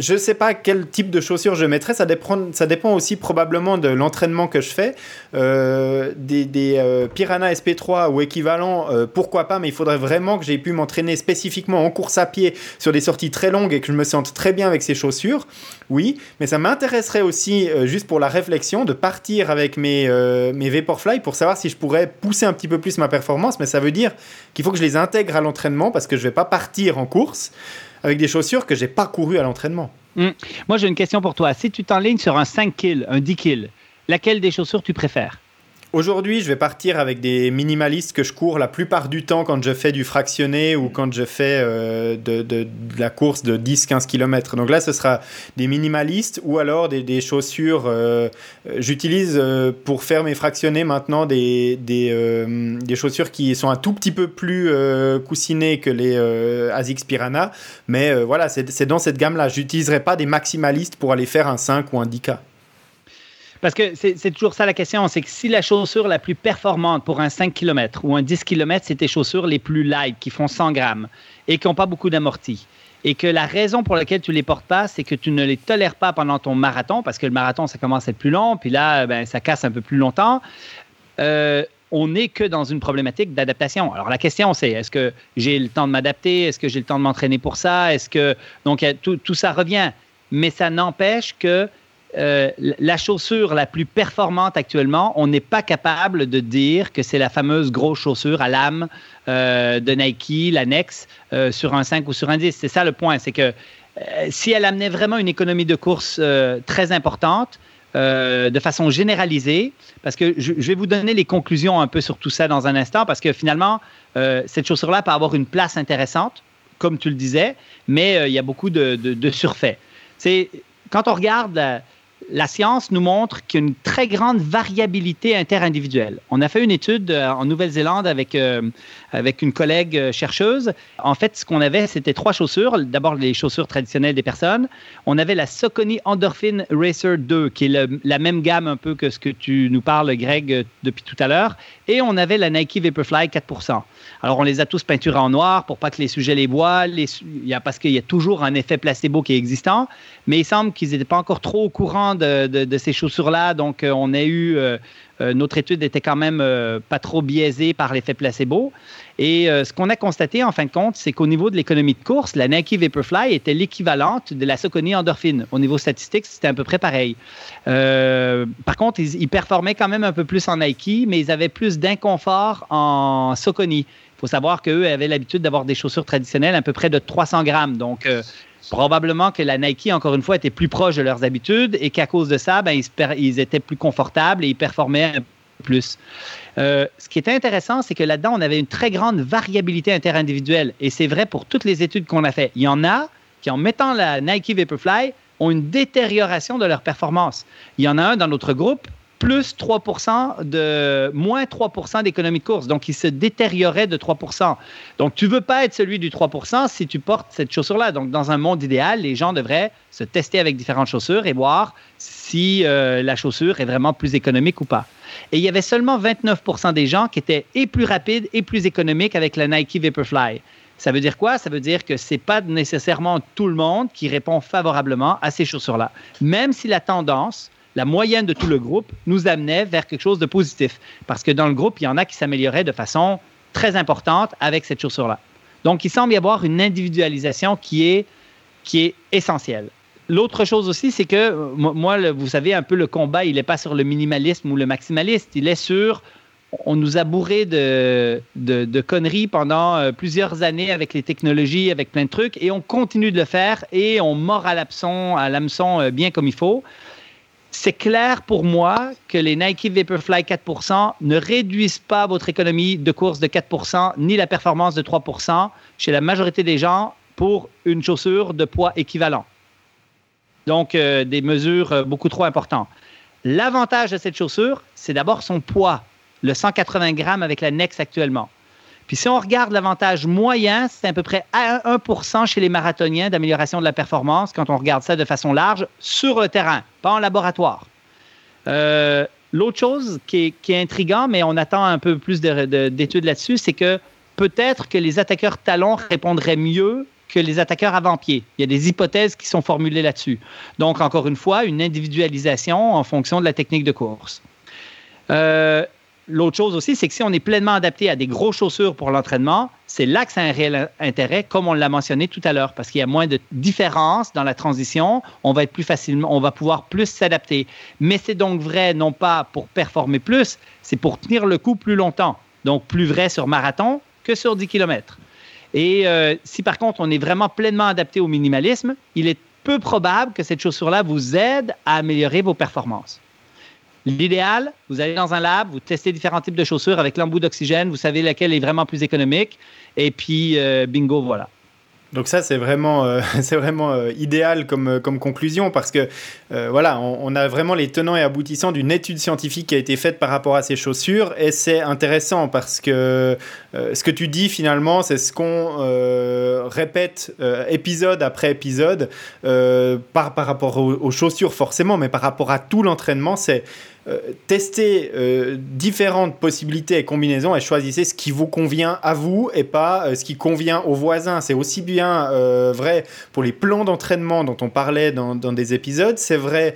je ne sais pas quel type de chaussures je mettrais. Ça dépend, ça dépend aussi probablement de l'entraînement que je fais. Euh, des, euh, Piranha SP3 ou équivalent, euh, pourquoi pas, mais il faudrait vraiment que j'ai pu m'entraîner spécifiquement en course à pied sur des sorties très longues et que je me sente très bien avec ces chaussures. Oui, mais ça m'intéresserait aussi, juste pour la réflexion, de partir avec mes, mes Vaporfly pour savoir si je pourrais pousser un petit peu plus ma performance. Mais ça veut dire qu'il faut que je les intègre à l'entraînement parce que je ne vais pas partir en course avec des chaussures que j'ai pas courues à l'entraînement. Hmm. Moi, j'ai une question pour toi. Si tu t'enlignes sur un 5 kills, un 10 kills, laquelle des chaussures tu préfères? Aujourd'hui, je vais partir avec des minimalistes que je cours la plupart du temps quand je fais du fractionné ou quand je fais euh, de, la course de 10-15 km. Donc là, ce sera des minimalistes ou alors des, chaussures. Euh, j'utilise euh, pour faire mes fractionnés maintenant des, des, chaussures qui sont un tout petit peu plus coussinées que les ASICS Piranha. Mais voilà, c'est dans cette gamme-là. J'utiliserai pas des maximalistes pour aller faire un 5 ou un 10K. Parce que c'est toujours ça la question, c'est que si la chaussure la plus performante pour un 5 km ou un 10 km, c'est tes chaussures les plus light, qui font 100 grammes et qui n'ont pas beaucoup d'amorti, et que la raison pour laquelle tu les portes pas, c'est que tu ne les tolères pas pendant ton marathon, parce que le marathon, ça commence à être plus long, puis là, ben, ça casse un peu plus longtemps. Euh, on n'est que dans une problématique d'adaptation. Alors la question c'est est-ce que j'ai le temps de m'adapter, est-ce que j'ai le temps de m'entraîner pour ça, est-ce que donc tout, ça revient, mais ça n'empêche que euh, la chaussure la plus performante actuellement, on n'est pas capable de dire que c'est la fameuse grosse chaussure à lame euh, de Nike, la Nex, euh, sur un 5 ou sur un 10. C'est ça le point, c'est que si elle amenait vraiment une économie de course très importante, de façon généralisée, parce que je, vais vous donner les conclusions un peu sur tout ça dans un instant, parce que finalement, cette chaussure-là peut avoir une place intéressante, comme tu le disais, mais il y a beaucoup de, surfaits. C'est quand on regarde science nous montre qu'il y a une très grande variabilité interindividuelle. On a fait une étude euh, en Nouvelle-Zélande avec, euh, avec une collègue euh, chercheuse. En fait, ce qu'on avait, c'était trois chaussures. D'abord, les chaussures traditionnelles des personnes. On avait la Saucony Endorphin Racer 2, qui est la même gamme un peu que ce que tu nous parles, Greg, depuis tout à l'heure. Et on avait la Nike Vaporfly 4%. Alors, on les a tous peinturés en noir pour pas que les sujets les voient, parce qu'il y a toujours un effet placebo qui est existant, mais il semble qu'ils n'étaient pas encore trop au courant de, ces chaussures-là. Donc, euh, on a eu. Euh, euh, notre étude était quand même pas trop biaisée par l'effet placebo. Et ce qu'on a constaté, en fin de compte, c'est qu'au niveau de l'économie de course, la Nike Vaporfly était l'équivalente de la Saucony Endorphin. Au niveau statistique, c'était à peu près pareil. par contre, ils, performaient quand même un peu plus en Nike, mais ils avaient plus d'inconfort en Saucony. Il faut savoir qu'eux avaient l'habitude d'avoir des chaussures traditionnelles à peu près de 300 grammes. Donc, euh, probablement que la Nike, encore une fois, était plus proche de leurs habitudes et qu'à cause de ça, ben, ils, étaient plus confortables et ils performaient plus. Euh, ce qui est intéressant, c'est que là-dedans, on avait une très grande variabilité interindividuelle. Et c'est vrai pour toutes les études qu'on a faites. Il y en a qui, en mettant la Nike Vaporfly, ont une détérioration de leur performance. Il y en a un dans notre groupe plus 3 de moins 3 d'économie de course. Donc, il se détériorait de 3 Donc, tu veux pas être celui du 3 si tu portes cette chaussure-là. Donc, dans un monde idéal, les gens devraient se tester avec différentes chaussures et voir si euh, la chaussure est vraiment plus économique ou pas. Et il y avait seulement 29% des gens qui étaient et plus rapides et plus économiques avec la Nike Vaporfly. Ça veut dire quoi? Ça veut dire que ce n'est pas nécessairement tout le monde qui répond favorablement à ces chaussures-là. Même si la tendance, la moyenne de tout le groupe, nous amenait vers quelque chose de positif. Parce que dans le groupe, il y en a qui s'amélioraient de façon très importante avec cette chaussure-là. Donc, il semble y avoir une individualisation qui est, qui est essentielle. L'autre chose aussi, c'est que moi, vous savez, un peu le combat, il n'est pas sur le minimalisme ou le maximaliste, il est sur on nous a bourré de, de, conneries pendant euh, plusieurs années avec les technologies, avec plein de trucs, et on continue de le faire et on mord à l'hameçon euh, bien comme il faut. C'est clair pour moi que les Nike Vaporfly 4% ne réduisent pas votre économie de course de 4% ni la performance de 3% chez la majorité des gens pour une chaussure de poids équivalent. Donc, euh, des mesures beaucoup trop importantes. L'avantage de cette chaussure, c'est d'abord son poids le 180 grammes avec la Nex actuellement. Puis si on regarde l'avantage moyen, c'est à peu près 1% chez les marathoniens d'amélioration de la performance quand on regarde ça de façon large sur le terrain, pas en laboratoire. Euh, l'autre chose qui est, intriguant, mais on attend un peu plus d'études là-dessus, c'est que peut-être que les attaqueurs talons répondraient mieux que les attaqueurs avant-pied. Il y a des hypothèses qui sont formulées là-dessus. Donc, encore une fois, une individualisation en fonction de la technique de course. Euh, L'autre chose aussi, c'est que si on est pleinement adapté à des grosses chaussures pour l'entraînement, c'est là que ça a un réel intérêt, comme on l'a mentionné tout à l'heure, parce qu'il y a moins de différence dans la transition, on va être plus facilement, on va pouvoir plus s'adapter. Mais c'est donc vrai non pas pour performer plus, c'est pour tenir le coup plus longtemps. Donc plus vrai sur marathon que sur 10 km. Et euh, si par contre on est vraiment pleinement adapté au minimalisme, il est peu probable que cette chaussure-là vous aide à améliorer vos performances. L'idéal, vous allez dans un lab, vous testez différents types de chaussures avec l'embout d'oxygène, vous savez laquelle est vraiment plus économique, et puis euh, bingo, voilà. Donc ça, c'est vraiment, euh, vraiment euh, idéal comme, comme conclusion parce que voilà, on, a vraiment les tenants et aboutissants d'une étude scientifique qui a été faite par rapport à ces chaussures et c'est intéressant parce que ce que tu dis finalement, c'est ce qu'on répète épisode après épisode par, par rapport aux, chaussures forcément, mais par rapport à tout l'entraînement, c'est euh, testez euh, différentes possibilités et combinaisons et choisissez ce qui vous convient à vous et pas euh, ce qui convient aux voisins. C'est aussi bien vrai pour les plans d'entraînement dont on parlait dans, des épisodes, c'est vrai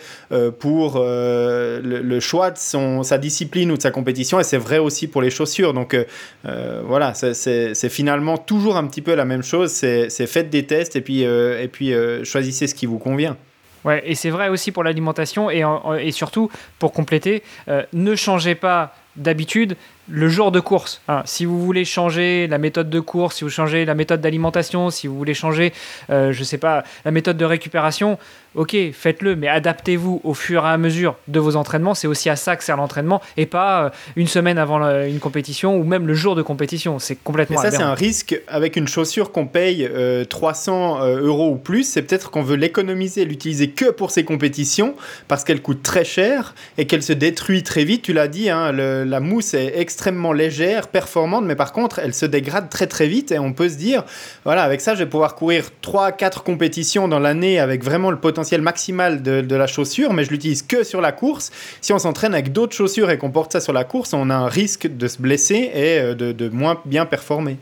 pour le, choix de sa discipline ou de sa compétition et c'est vrai aussi pour les chaussures. Donc voilà, c'est finalement toujours un petit peu la même chose. C'est faites des tests et puis, et puis choisissez ce qui vous convient. Ouais, et c'est vrai aussi pour l'alimentation et, surtout, pour compléter, euh, ne changez pas d'habitude le jour de course. Hein. si vous voulez changer la méthode de course, si vous changez la méthode d'alimentation, si vous voulez changer, euh, je sais pas, la méthode de récupération, ok, faites-le, mais adaptez-vous au fur et à mesure de vos entraînements. C'est aussi à ça que sert l'entraînement et pas euh, une semaine avant une compétition ou même le jour de compétition. C'est complètement. Mais ça, c'est un risque avec une chaussure qu'on paye 300 euh, euros ou plus. C'est peut-être qu'on veut l'économiser, l'utiliser que pour ces compétitions parce qu'elle coûte très cher et qu'elle se détruit très vite. Tu l'as dit, hein, la mousse est extrêmement légère, performante, mais par contre, elle se dégrade très très vite et on peut se dire, voilà, avec ça, je vais pouvoir courir 3-4 compétitions dans l'année avec vraiment le potentiel maximal de, la chaussure, mais je l'utilise que sur la course. Si on s'entraîne avec d'autres chaussures et qu'on porte ça sur la course, on a un risque de se blesser et euh, de, moins bien performer.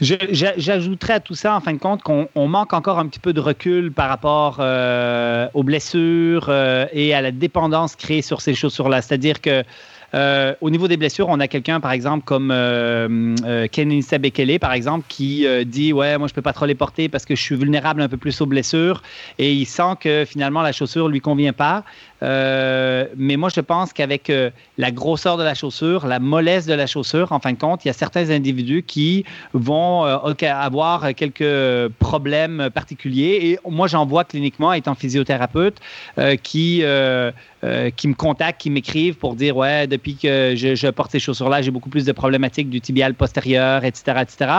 J'ajouterais à tout ça, en fin de compte, qu'on manque encore un petit peu de recul par rapport euh, aux blessures euh, et à la dépendance créée sur ces chaussures-là. C'est-à-dire que euh, au niveau des blessures, on a quelqu'un, par exemple, comme euh, euh Sabekele, par exemple, qui euh, dit Ouais, moi, je peux pas trop les porter parce que je suis vulnérable un peu plus aux blessures. Et il sent que finalement, la chaussure lui convient pas. Euh, mais moi, je pense qu'avec euh, la grosseur de la chaussure, la mollesse de la chaussure, en fin de compte, il y a certains individus qui vont euh, avoir quelques problèmes particuliers. Et moi, j'en vois cliniquement, étant physiothérapeute, qui, qui me contactent, qui m'écrivent pour dire Ouais, depuis que je, je porte ces chaussures-là, j'ai beaucoup plus de problématiques du tibial postérieur, etc. etc.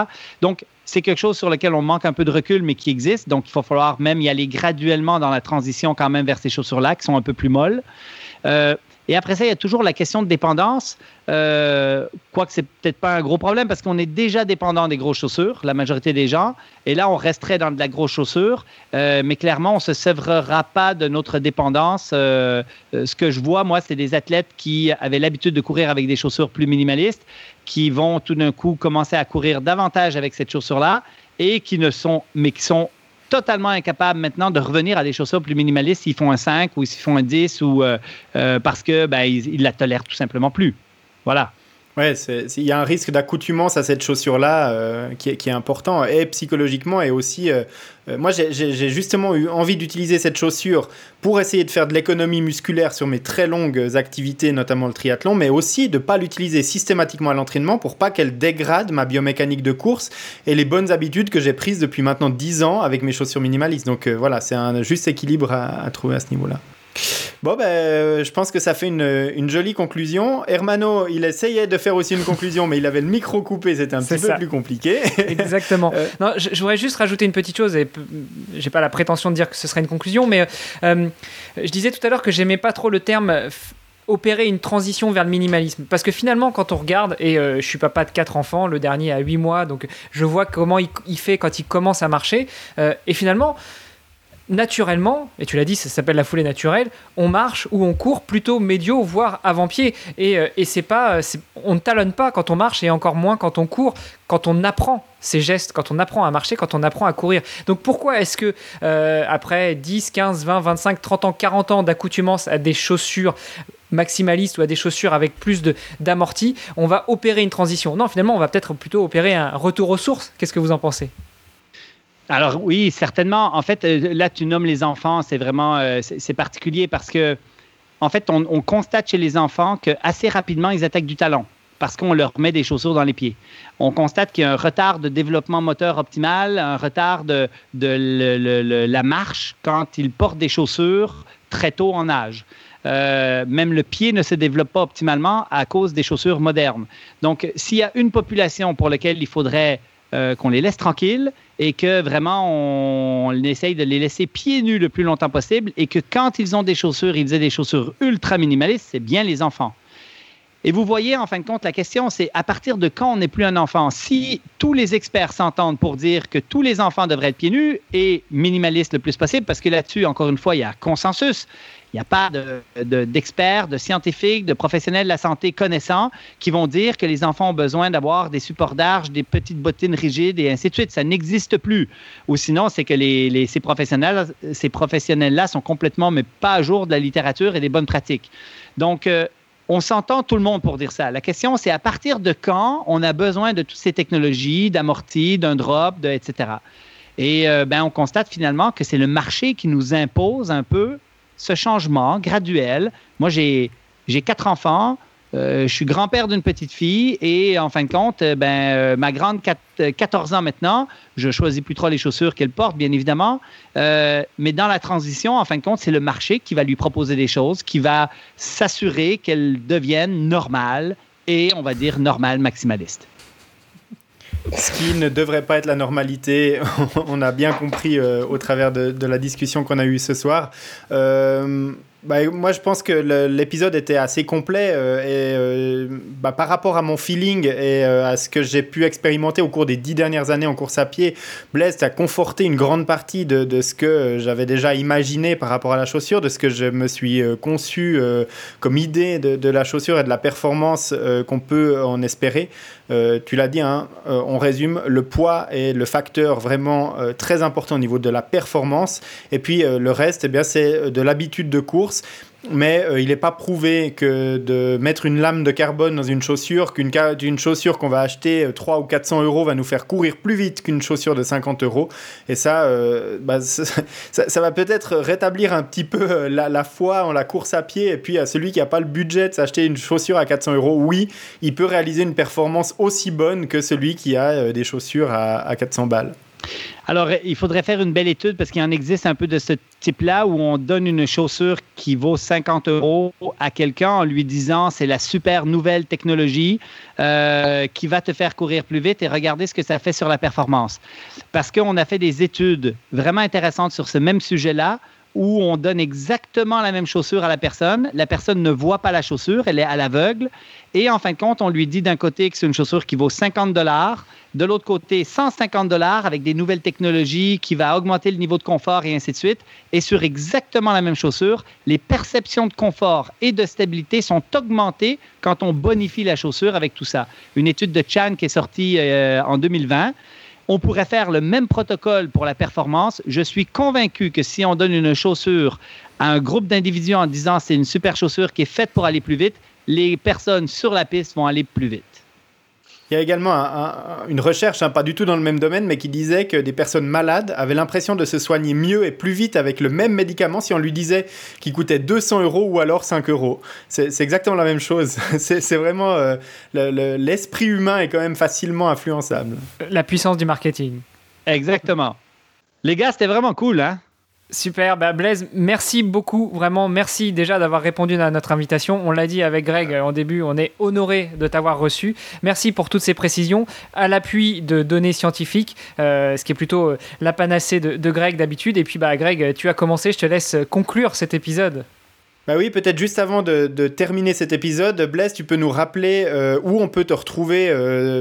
Donc, c'est quelque chose sur lequel on manque un peu de recul, mais qui existe. Donc, il va falloir même y aller graduellement dans la transition quand même vers ces chaussures-là, qui sont un peu plus molles. Euh, Et après ça, il y a toujours la question de dépendance, euh, quoique c'est peut-être pas un gros problème parce qu'on est déjà dépendant des grosses chaussures, la majorité des gens. Et là, on resterait dans de la grosse chaussure, euh, mais clairement, on ne se sévrera pas de notre dépendance. Euh, euh, ce que je vois, moi, c'est des athlètes qui avaient l'habitude de courir avec des chaussures plus minimalistes, qui vont tout d'un coup commencer à courir davantage avec cette chaussure-là et qui ne sont, mais qui sont totalement incapables maintenant de revenir à des chaussures plus minimalistes s'ils font un 5 ou s'ils font un 10 ou parce que ben, ils, la tolèrent tout simplement plus. Voilà. Ouais, il y a un risque d'accoutumance à cette chaussure-là euh, qui, est important, et psychologiquement, et aussi, euh, euh, moi j'ai justement eu envie d'utiliser cette chaussure pour essayer de faire de l'économie musculaire sur mes très longues activités, notamment le triathlon, mais aussi de ne pas l'utiliser systématiquement à l'entraînement pour pas qu'elle dégrade ma biomécanique de course et les bonnes habitudes que j'ai prises depuis maintenant 10 ans avec mes chaussures minimalistes. Donc voilà, c'est un juste équilibre à trouver à ce niveau-là. Bon, ben, euh, je pense que ça fait une, une, jolie conclusion. Hermano, il essayait de faire aussi une conclusion, mais il avait le micro coupé, c'était un petit peu plus compliqué. Exactement. Euh. Non, je, voudrais juste rajouter une petite chose, et j'ai pas la prétention de dire que ce serait une conclusion, mais euh, je disais tout à l'heure que j'aimais pas trop le terme opérer une transition vers le minimalisme. Parce que finalement, quand on regarde, et je suis papa de quatre enfants, le dernier a 8 mois, donc je vois comment il, il fait quand il commence à marcher, et finalement, naturellement, et tu l'as dit, ça s'appelle la foulée naturelle, on marche ou on court plutôt médio, voire avant-pied. Et, euh, et c'est pas, on ne talonne pas quand on marche et encore moins quand on court, quand on apprend ces gestes, quand on apprend à marcher, quand on apprend à courir. Donc pourquoi est-ce que euh, après 10, 15, 20, 25, 30 ans, 40 ans d'accoutumance à des chaussures maximalistes ou à des chaussures avec plus d'amorti, on va opérer une transition? Non, finalement, on va peut-être plutôt opérer un retour aux sources. Qu'est-ce que vous en pensez? Alors oui, certainement. En fait, euh, là, tu nommes les enfants, c'est vraiment euh, c'est particulier parce que, en fait, on, constate chez les enfants qu'assez rapidement, ils attaquent du talon parce qu'on leur met des chaussures dans les pieds. On constate qu'il y a un retard de développement moteur optimal, un retard de, la marche quand ils portent des chaussures très tôt en âge. Euh, même le pied ne se développe pas optimalement à cause des chaussures modernes. Donc, s'il y a une population pour laquelle il faudrait qu'on les laisse tranquilles, et que vraiment on, essaye de les laisser pieds nus le plus longtemps possible et que quand ils ont des chaussures, ils aient des chaussures ultra minimalistes, c'est bien les enfants. Et vous voyez, en fin de compte, la question, c'est à partir de quand on n'est plus un enfant? Si tous les experts s'entendent pour dire que tous les enfants devraient être pieds nus et minimalistes le plus possible, parce que là-dessus, encore une fois, il y a consensus, il n'y a pas d'experts, de, scientifiques, de professionnels de la santé connaissants qui vont dire que les enfants ont besoin d'avoir des supports d'arche, des petites bottines rigides et ainsi de suite. Ça n'existe plus. Ou sinon, c'est que ces professionnels-là sont complètement, mais pas à jour de la littérature et des bonnes pratiques. Donc, euh, on s'entend tout le monde pour dire ça. La question, c'est à partir de quand on a besoin de toutes ces technologies, d'amorti, d'un drop, etc. Et euh, ben, on constate finalement que c'est le marché qui nous impose un peu ce changement graduel. Moi, j'ai quatre enfants. Euh, je suis grand-père d'une petite fille et en fin de compte, euh, ben, euh, ma grande, 14 ans maintenant, je choisis plus trop les chaussures qu'elle porte, bien évidemment, mais dans la transition, en fin de compte, c'est le marché qui va lui proposer des choses, qui va s'assurer qu'elles deviennent normales et, on va dire, normales maximalistes. Ce qui ne devrait pas être la normalité, on a bien compris au travers de, la discussion qu'on a eue ce soir. Bah, moi, je pense que l'épisode était assez complet euh, et euh, bah, par rapport à mon feeling et euh, à ce que j'ai pu expérimenter au cours des dix dernières années en course à pied, Blaise a conforté une grande partie de, de ce que j'avais déjà imaginé par rapport à la chaussure, de ce que je me suis conçu comme idée de, de, la chaussure et de la performance qu'on peut en espérer. Tu l'as dit, hein, on résume, le poids est le facteur vraiment très important au niveau de la performance. Et puis le reste, eh bien, c'est de l'habitude de course mais euh, il n'est pas prouvé que de mettre une lame de carbone dans une chaussure, qu'une chaussure qu'on va acheter 3 euh, ou 400 euros va nous faire courir plus vite qu'une chaussure de 50 euros. Et ça, euh, bah, ça, va peut-être rétablir un petit peu la, foi en la course à pied. Et puis à celui qui n'a pas le budget de s'acheter une chaussure à 400 euros, oui, il peut réaliser une performance aussi bonne que celui qui a des chaussures à, à 400 balles. Alors, il faudrait faire une belle étude parce qu'il en existe un peu de ce type-là où on donne une chaussure qui vaut 50 euros à quelqu'un en lui disant c'est la super nouvelle technologie euh, qui va te faire courir plus vite et regarder ce que ça fait sur la performance. Parce qu'on a fait des études vraiment intéressantes sur ce même sujet-là où on donne exactement la même chaussure à la personne. La personne ne voit pas la chaussure, elle est à l'aveugle. Et en fin de compte, on lui dit d'un côté que c'est une chaussure qui vaut 50 dollars, de l'autre côté 150 dollars avec des nouvelles technologies qui va augmenter le niveau de confort et ainsi de suite. Et sur exactement la même chaussure, les perceptions de confort et de stabilité sont augmentées quand on bonifie la chaussure avec tout ça. Une étude de Chan qui est sortie euh, en 2020 on pourrait faire le même protocole pour la performance. Je suis convaincu que si on donne une chaussure à un groupe d'individus en disant c'est une super chaussure qui est faite pour aller plus vite, les personnes sur la piste vont aller plus vite. Il y a également une recherche, hein, pas du tout dans le même domaine, mais qui disait que des personnes malades avaient l'impression de se soigner mieux et plus vite avec le même médicament si on lui disait qu'il coûtait 200 euros ou alors 5 euros. C'est exactement la même chose. C'est vraiment... Euh, l'esprit humain est quand même facilement influençable. La puissance du marketing. Exactement. Les gars, c'était vraiment cool, hein? Super, bah Blaise, merci beaucoup, vraiment merci déjà d'avoir répondu à notre invitation. On l'a dit avec Greg en début, on est honoré de t'avoir reçu. Merci pour toutes ces précisions, à l'appui de données scientifiques, euh, ce qui est plutôt euh, la panacée de, Greg d'habitude. Et puis bah Greg, tu as commencé, je te laisse conclure cet épisode. Bah oui, peut-être juste avant de, terminer cet épisode, Blaise, tu peux nous rappeler euh, où on peut te retrouver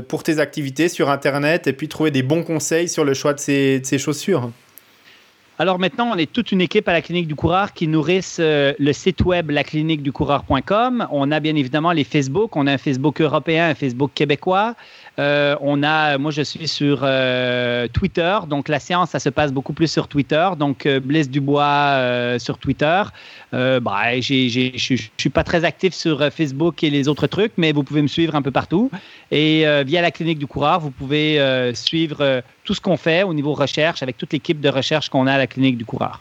pour tes activités sur Internet et puis trouver des bons conseils sur le choix de ces chaussures. Alors maintenant, on est toute une équipe à la Clinique du Coureur qui nourrissent euh, le site web lacliniqueducoureur.com. On a bien évidemment les Facebook. On a un Facebook européen, un Facebook québécois. Euh, on a, moi, je suis sur euh, Twitter. Donc, la séance, ça se passe beaucoup plus sur Twitter. Donc, euh, Blaise Dubois sur Twitter. bah, je suis pas très actif sur Facebook et les autres trucs, mais vous pouvez me suivre un peu partout. Et via la clinique du coureur, vous pouvez suivre tout ce qu'on fait au niveau recherche avec toute l'équipe de recherche qu'on a à la clinique du coureur.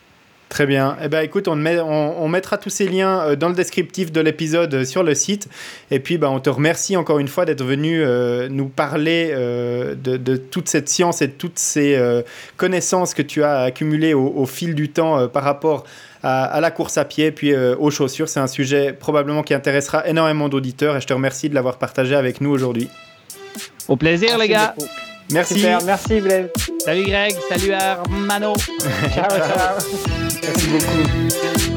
Très bien. Eh ben, écoute, on, on, mettra tous ces liens euh, dans le descriptif de l'épisode euh, sur le site. Et puis, ben, on te remercie encore une fois d'être venu euh, nous parler de, toute cette science et de toutes ces connaissances que tu as accumulées au, fil du temps par rapport à, la course à pied, puis aux chaussures. C'est un sujet probablement qui intéressera énormément d'auditeurs et je te remercie de l'avoir partagé avec nous aujourd'hui. Au plaisir, les gars. Merci. Merci Blaise. Salut Greg, salut Armano. ciao, ciao. Merci beaucoup.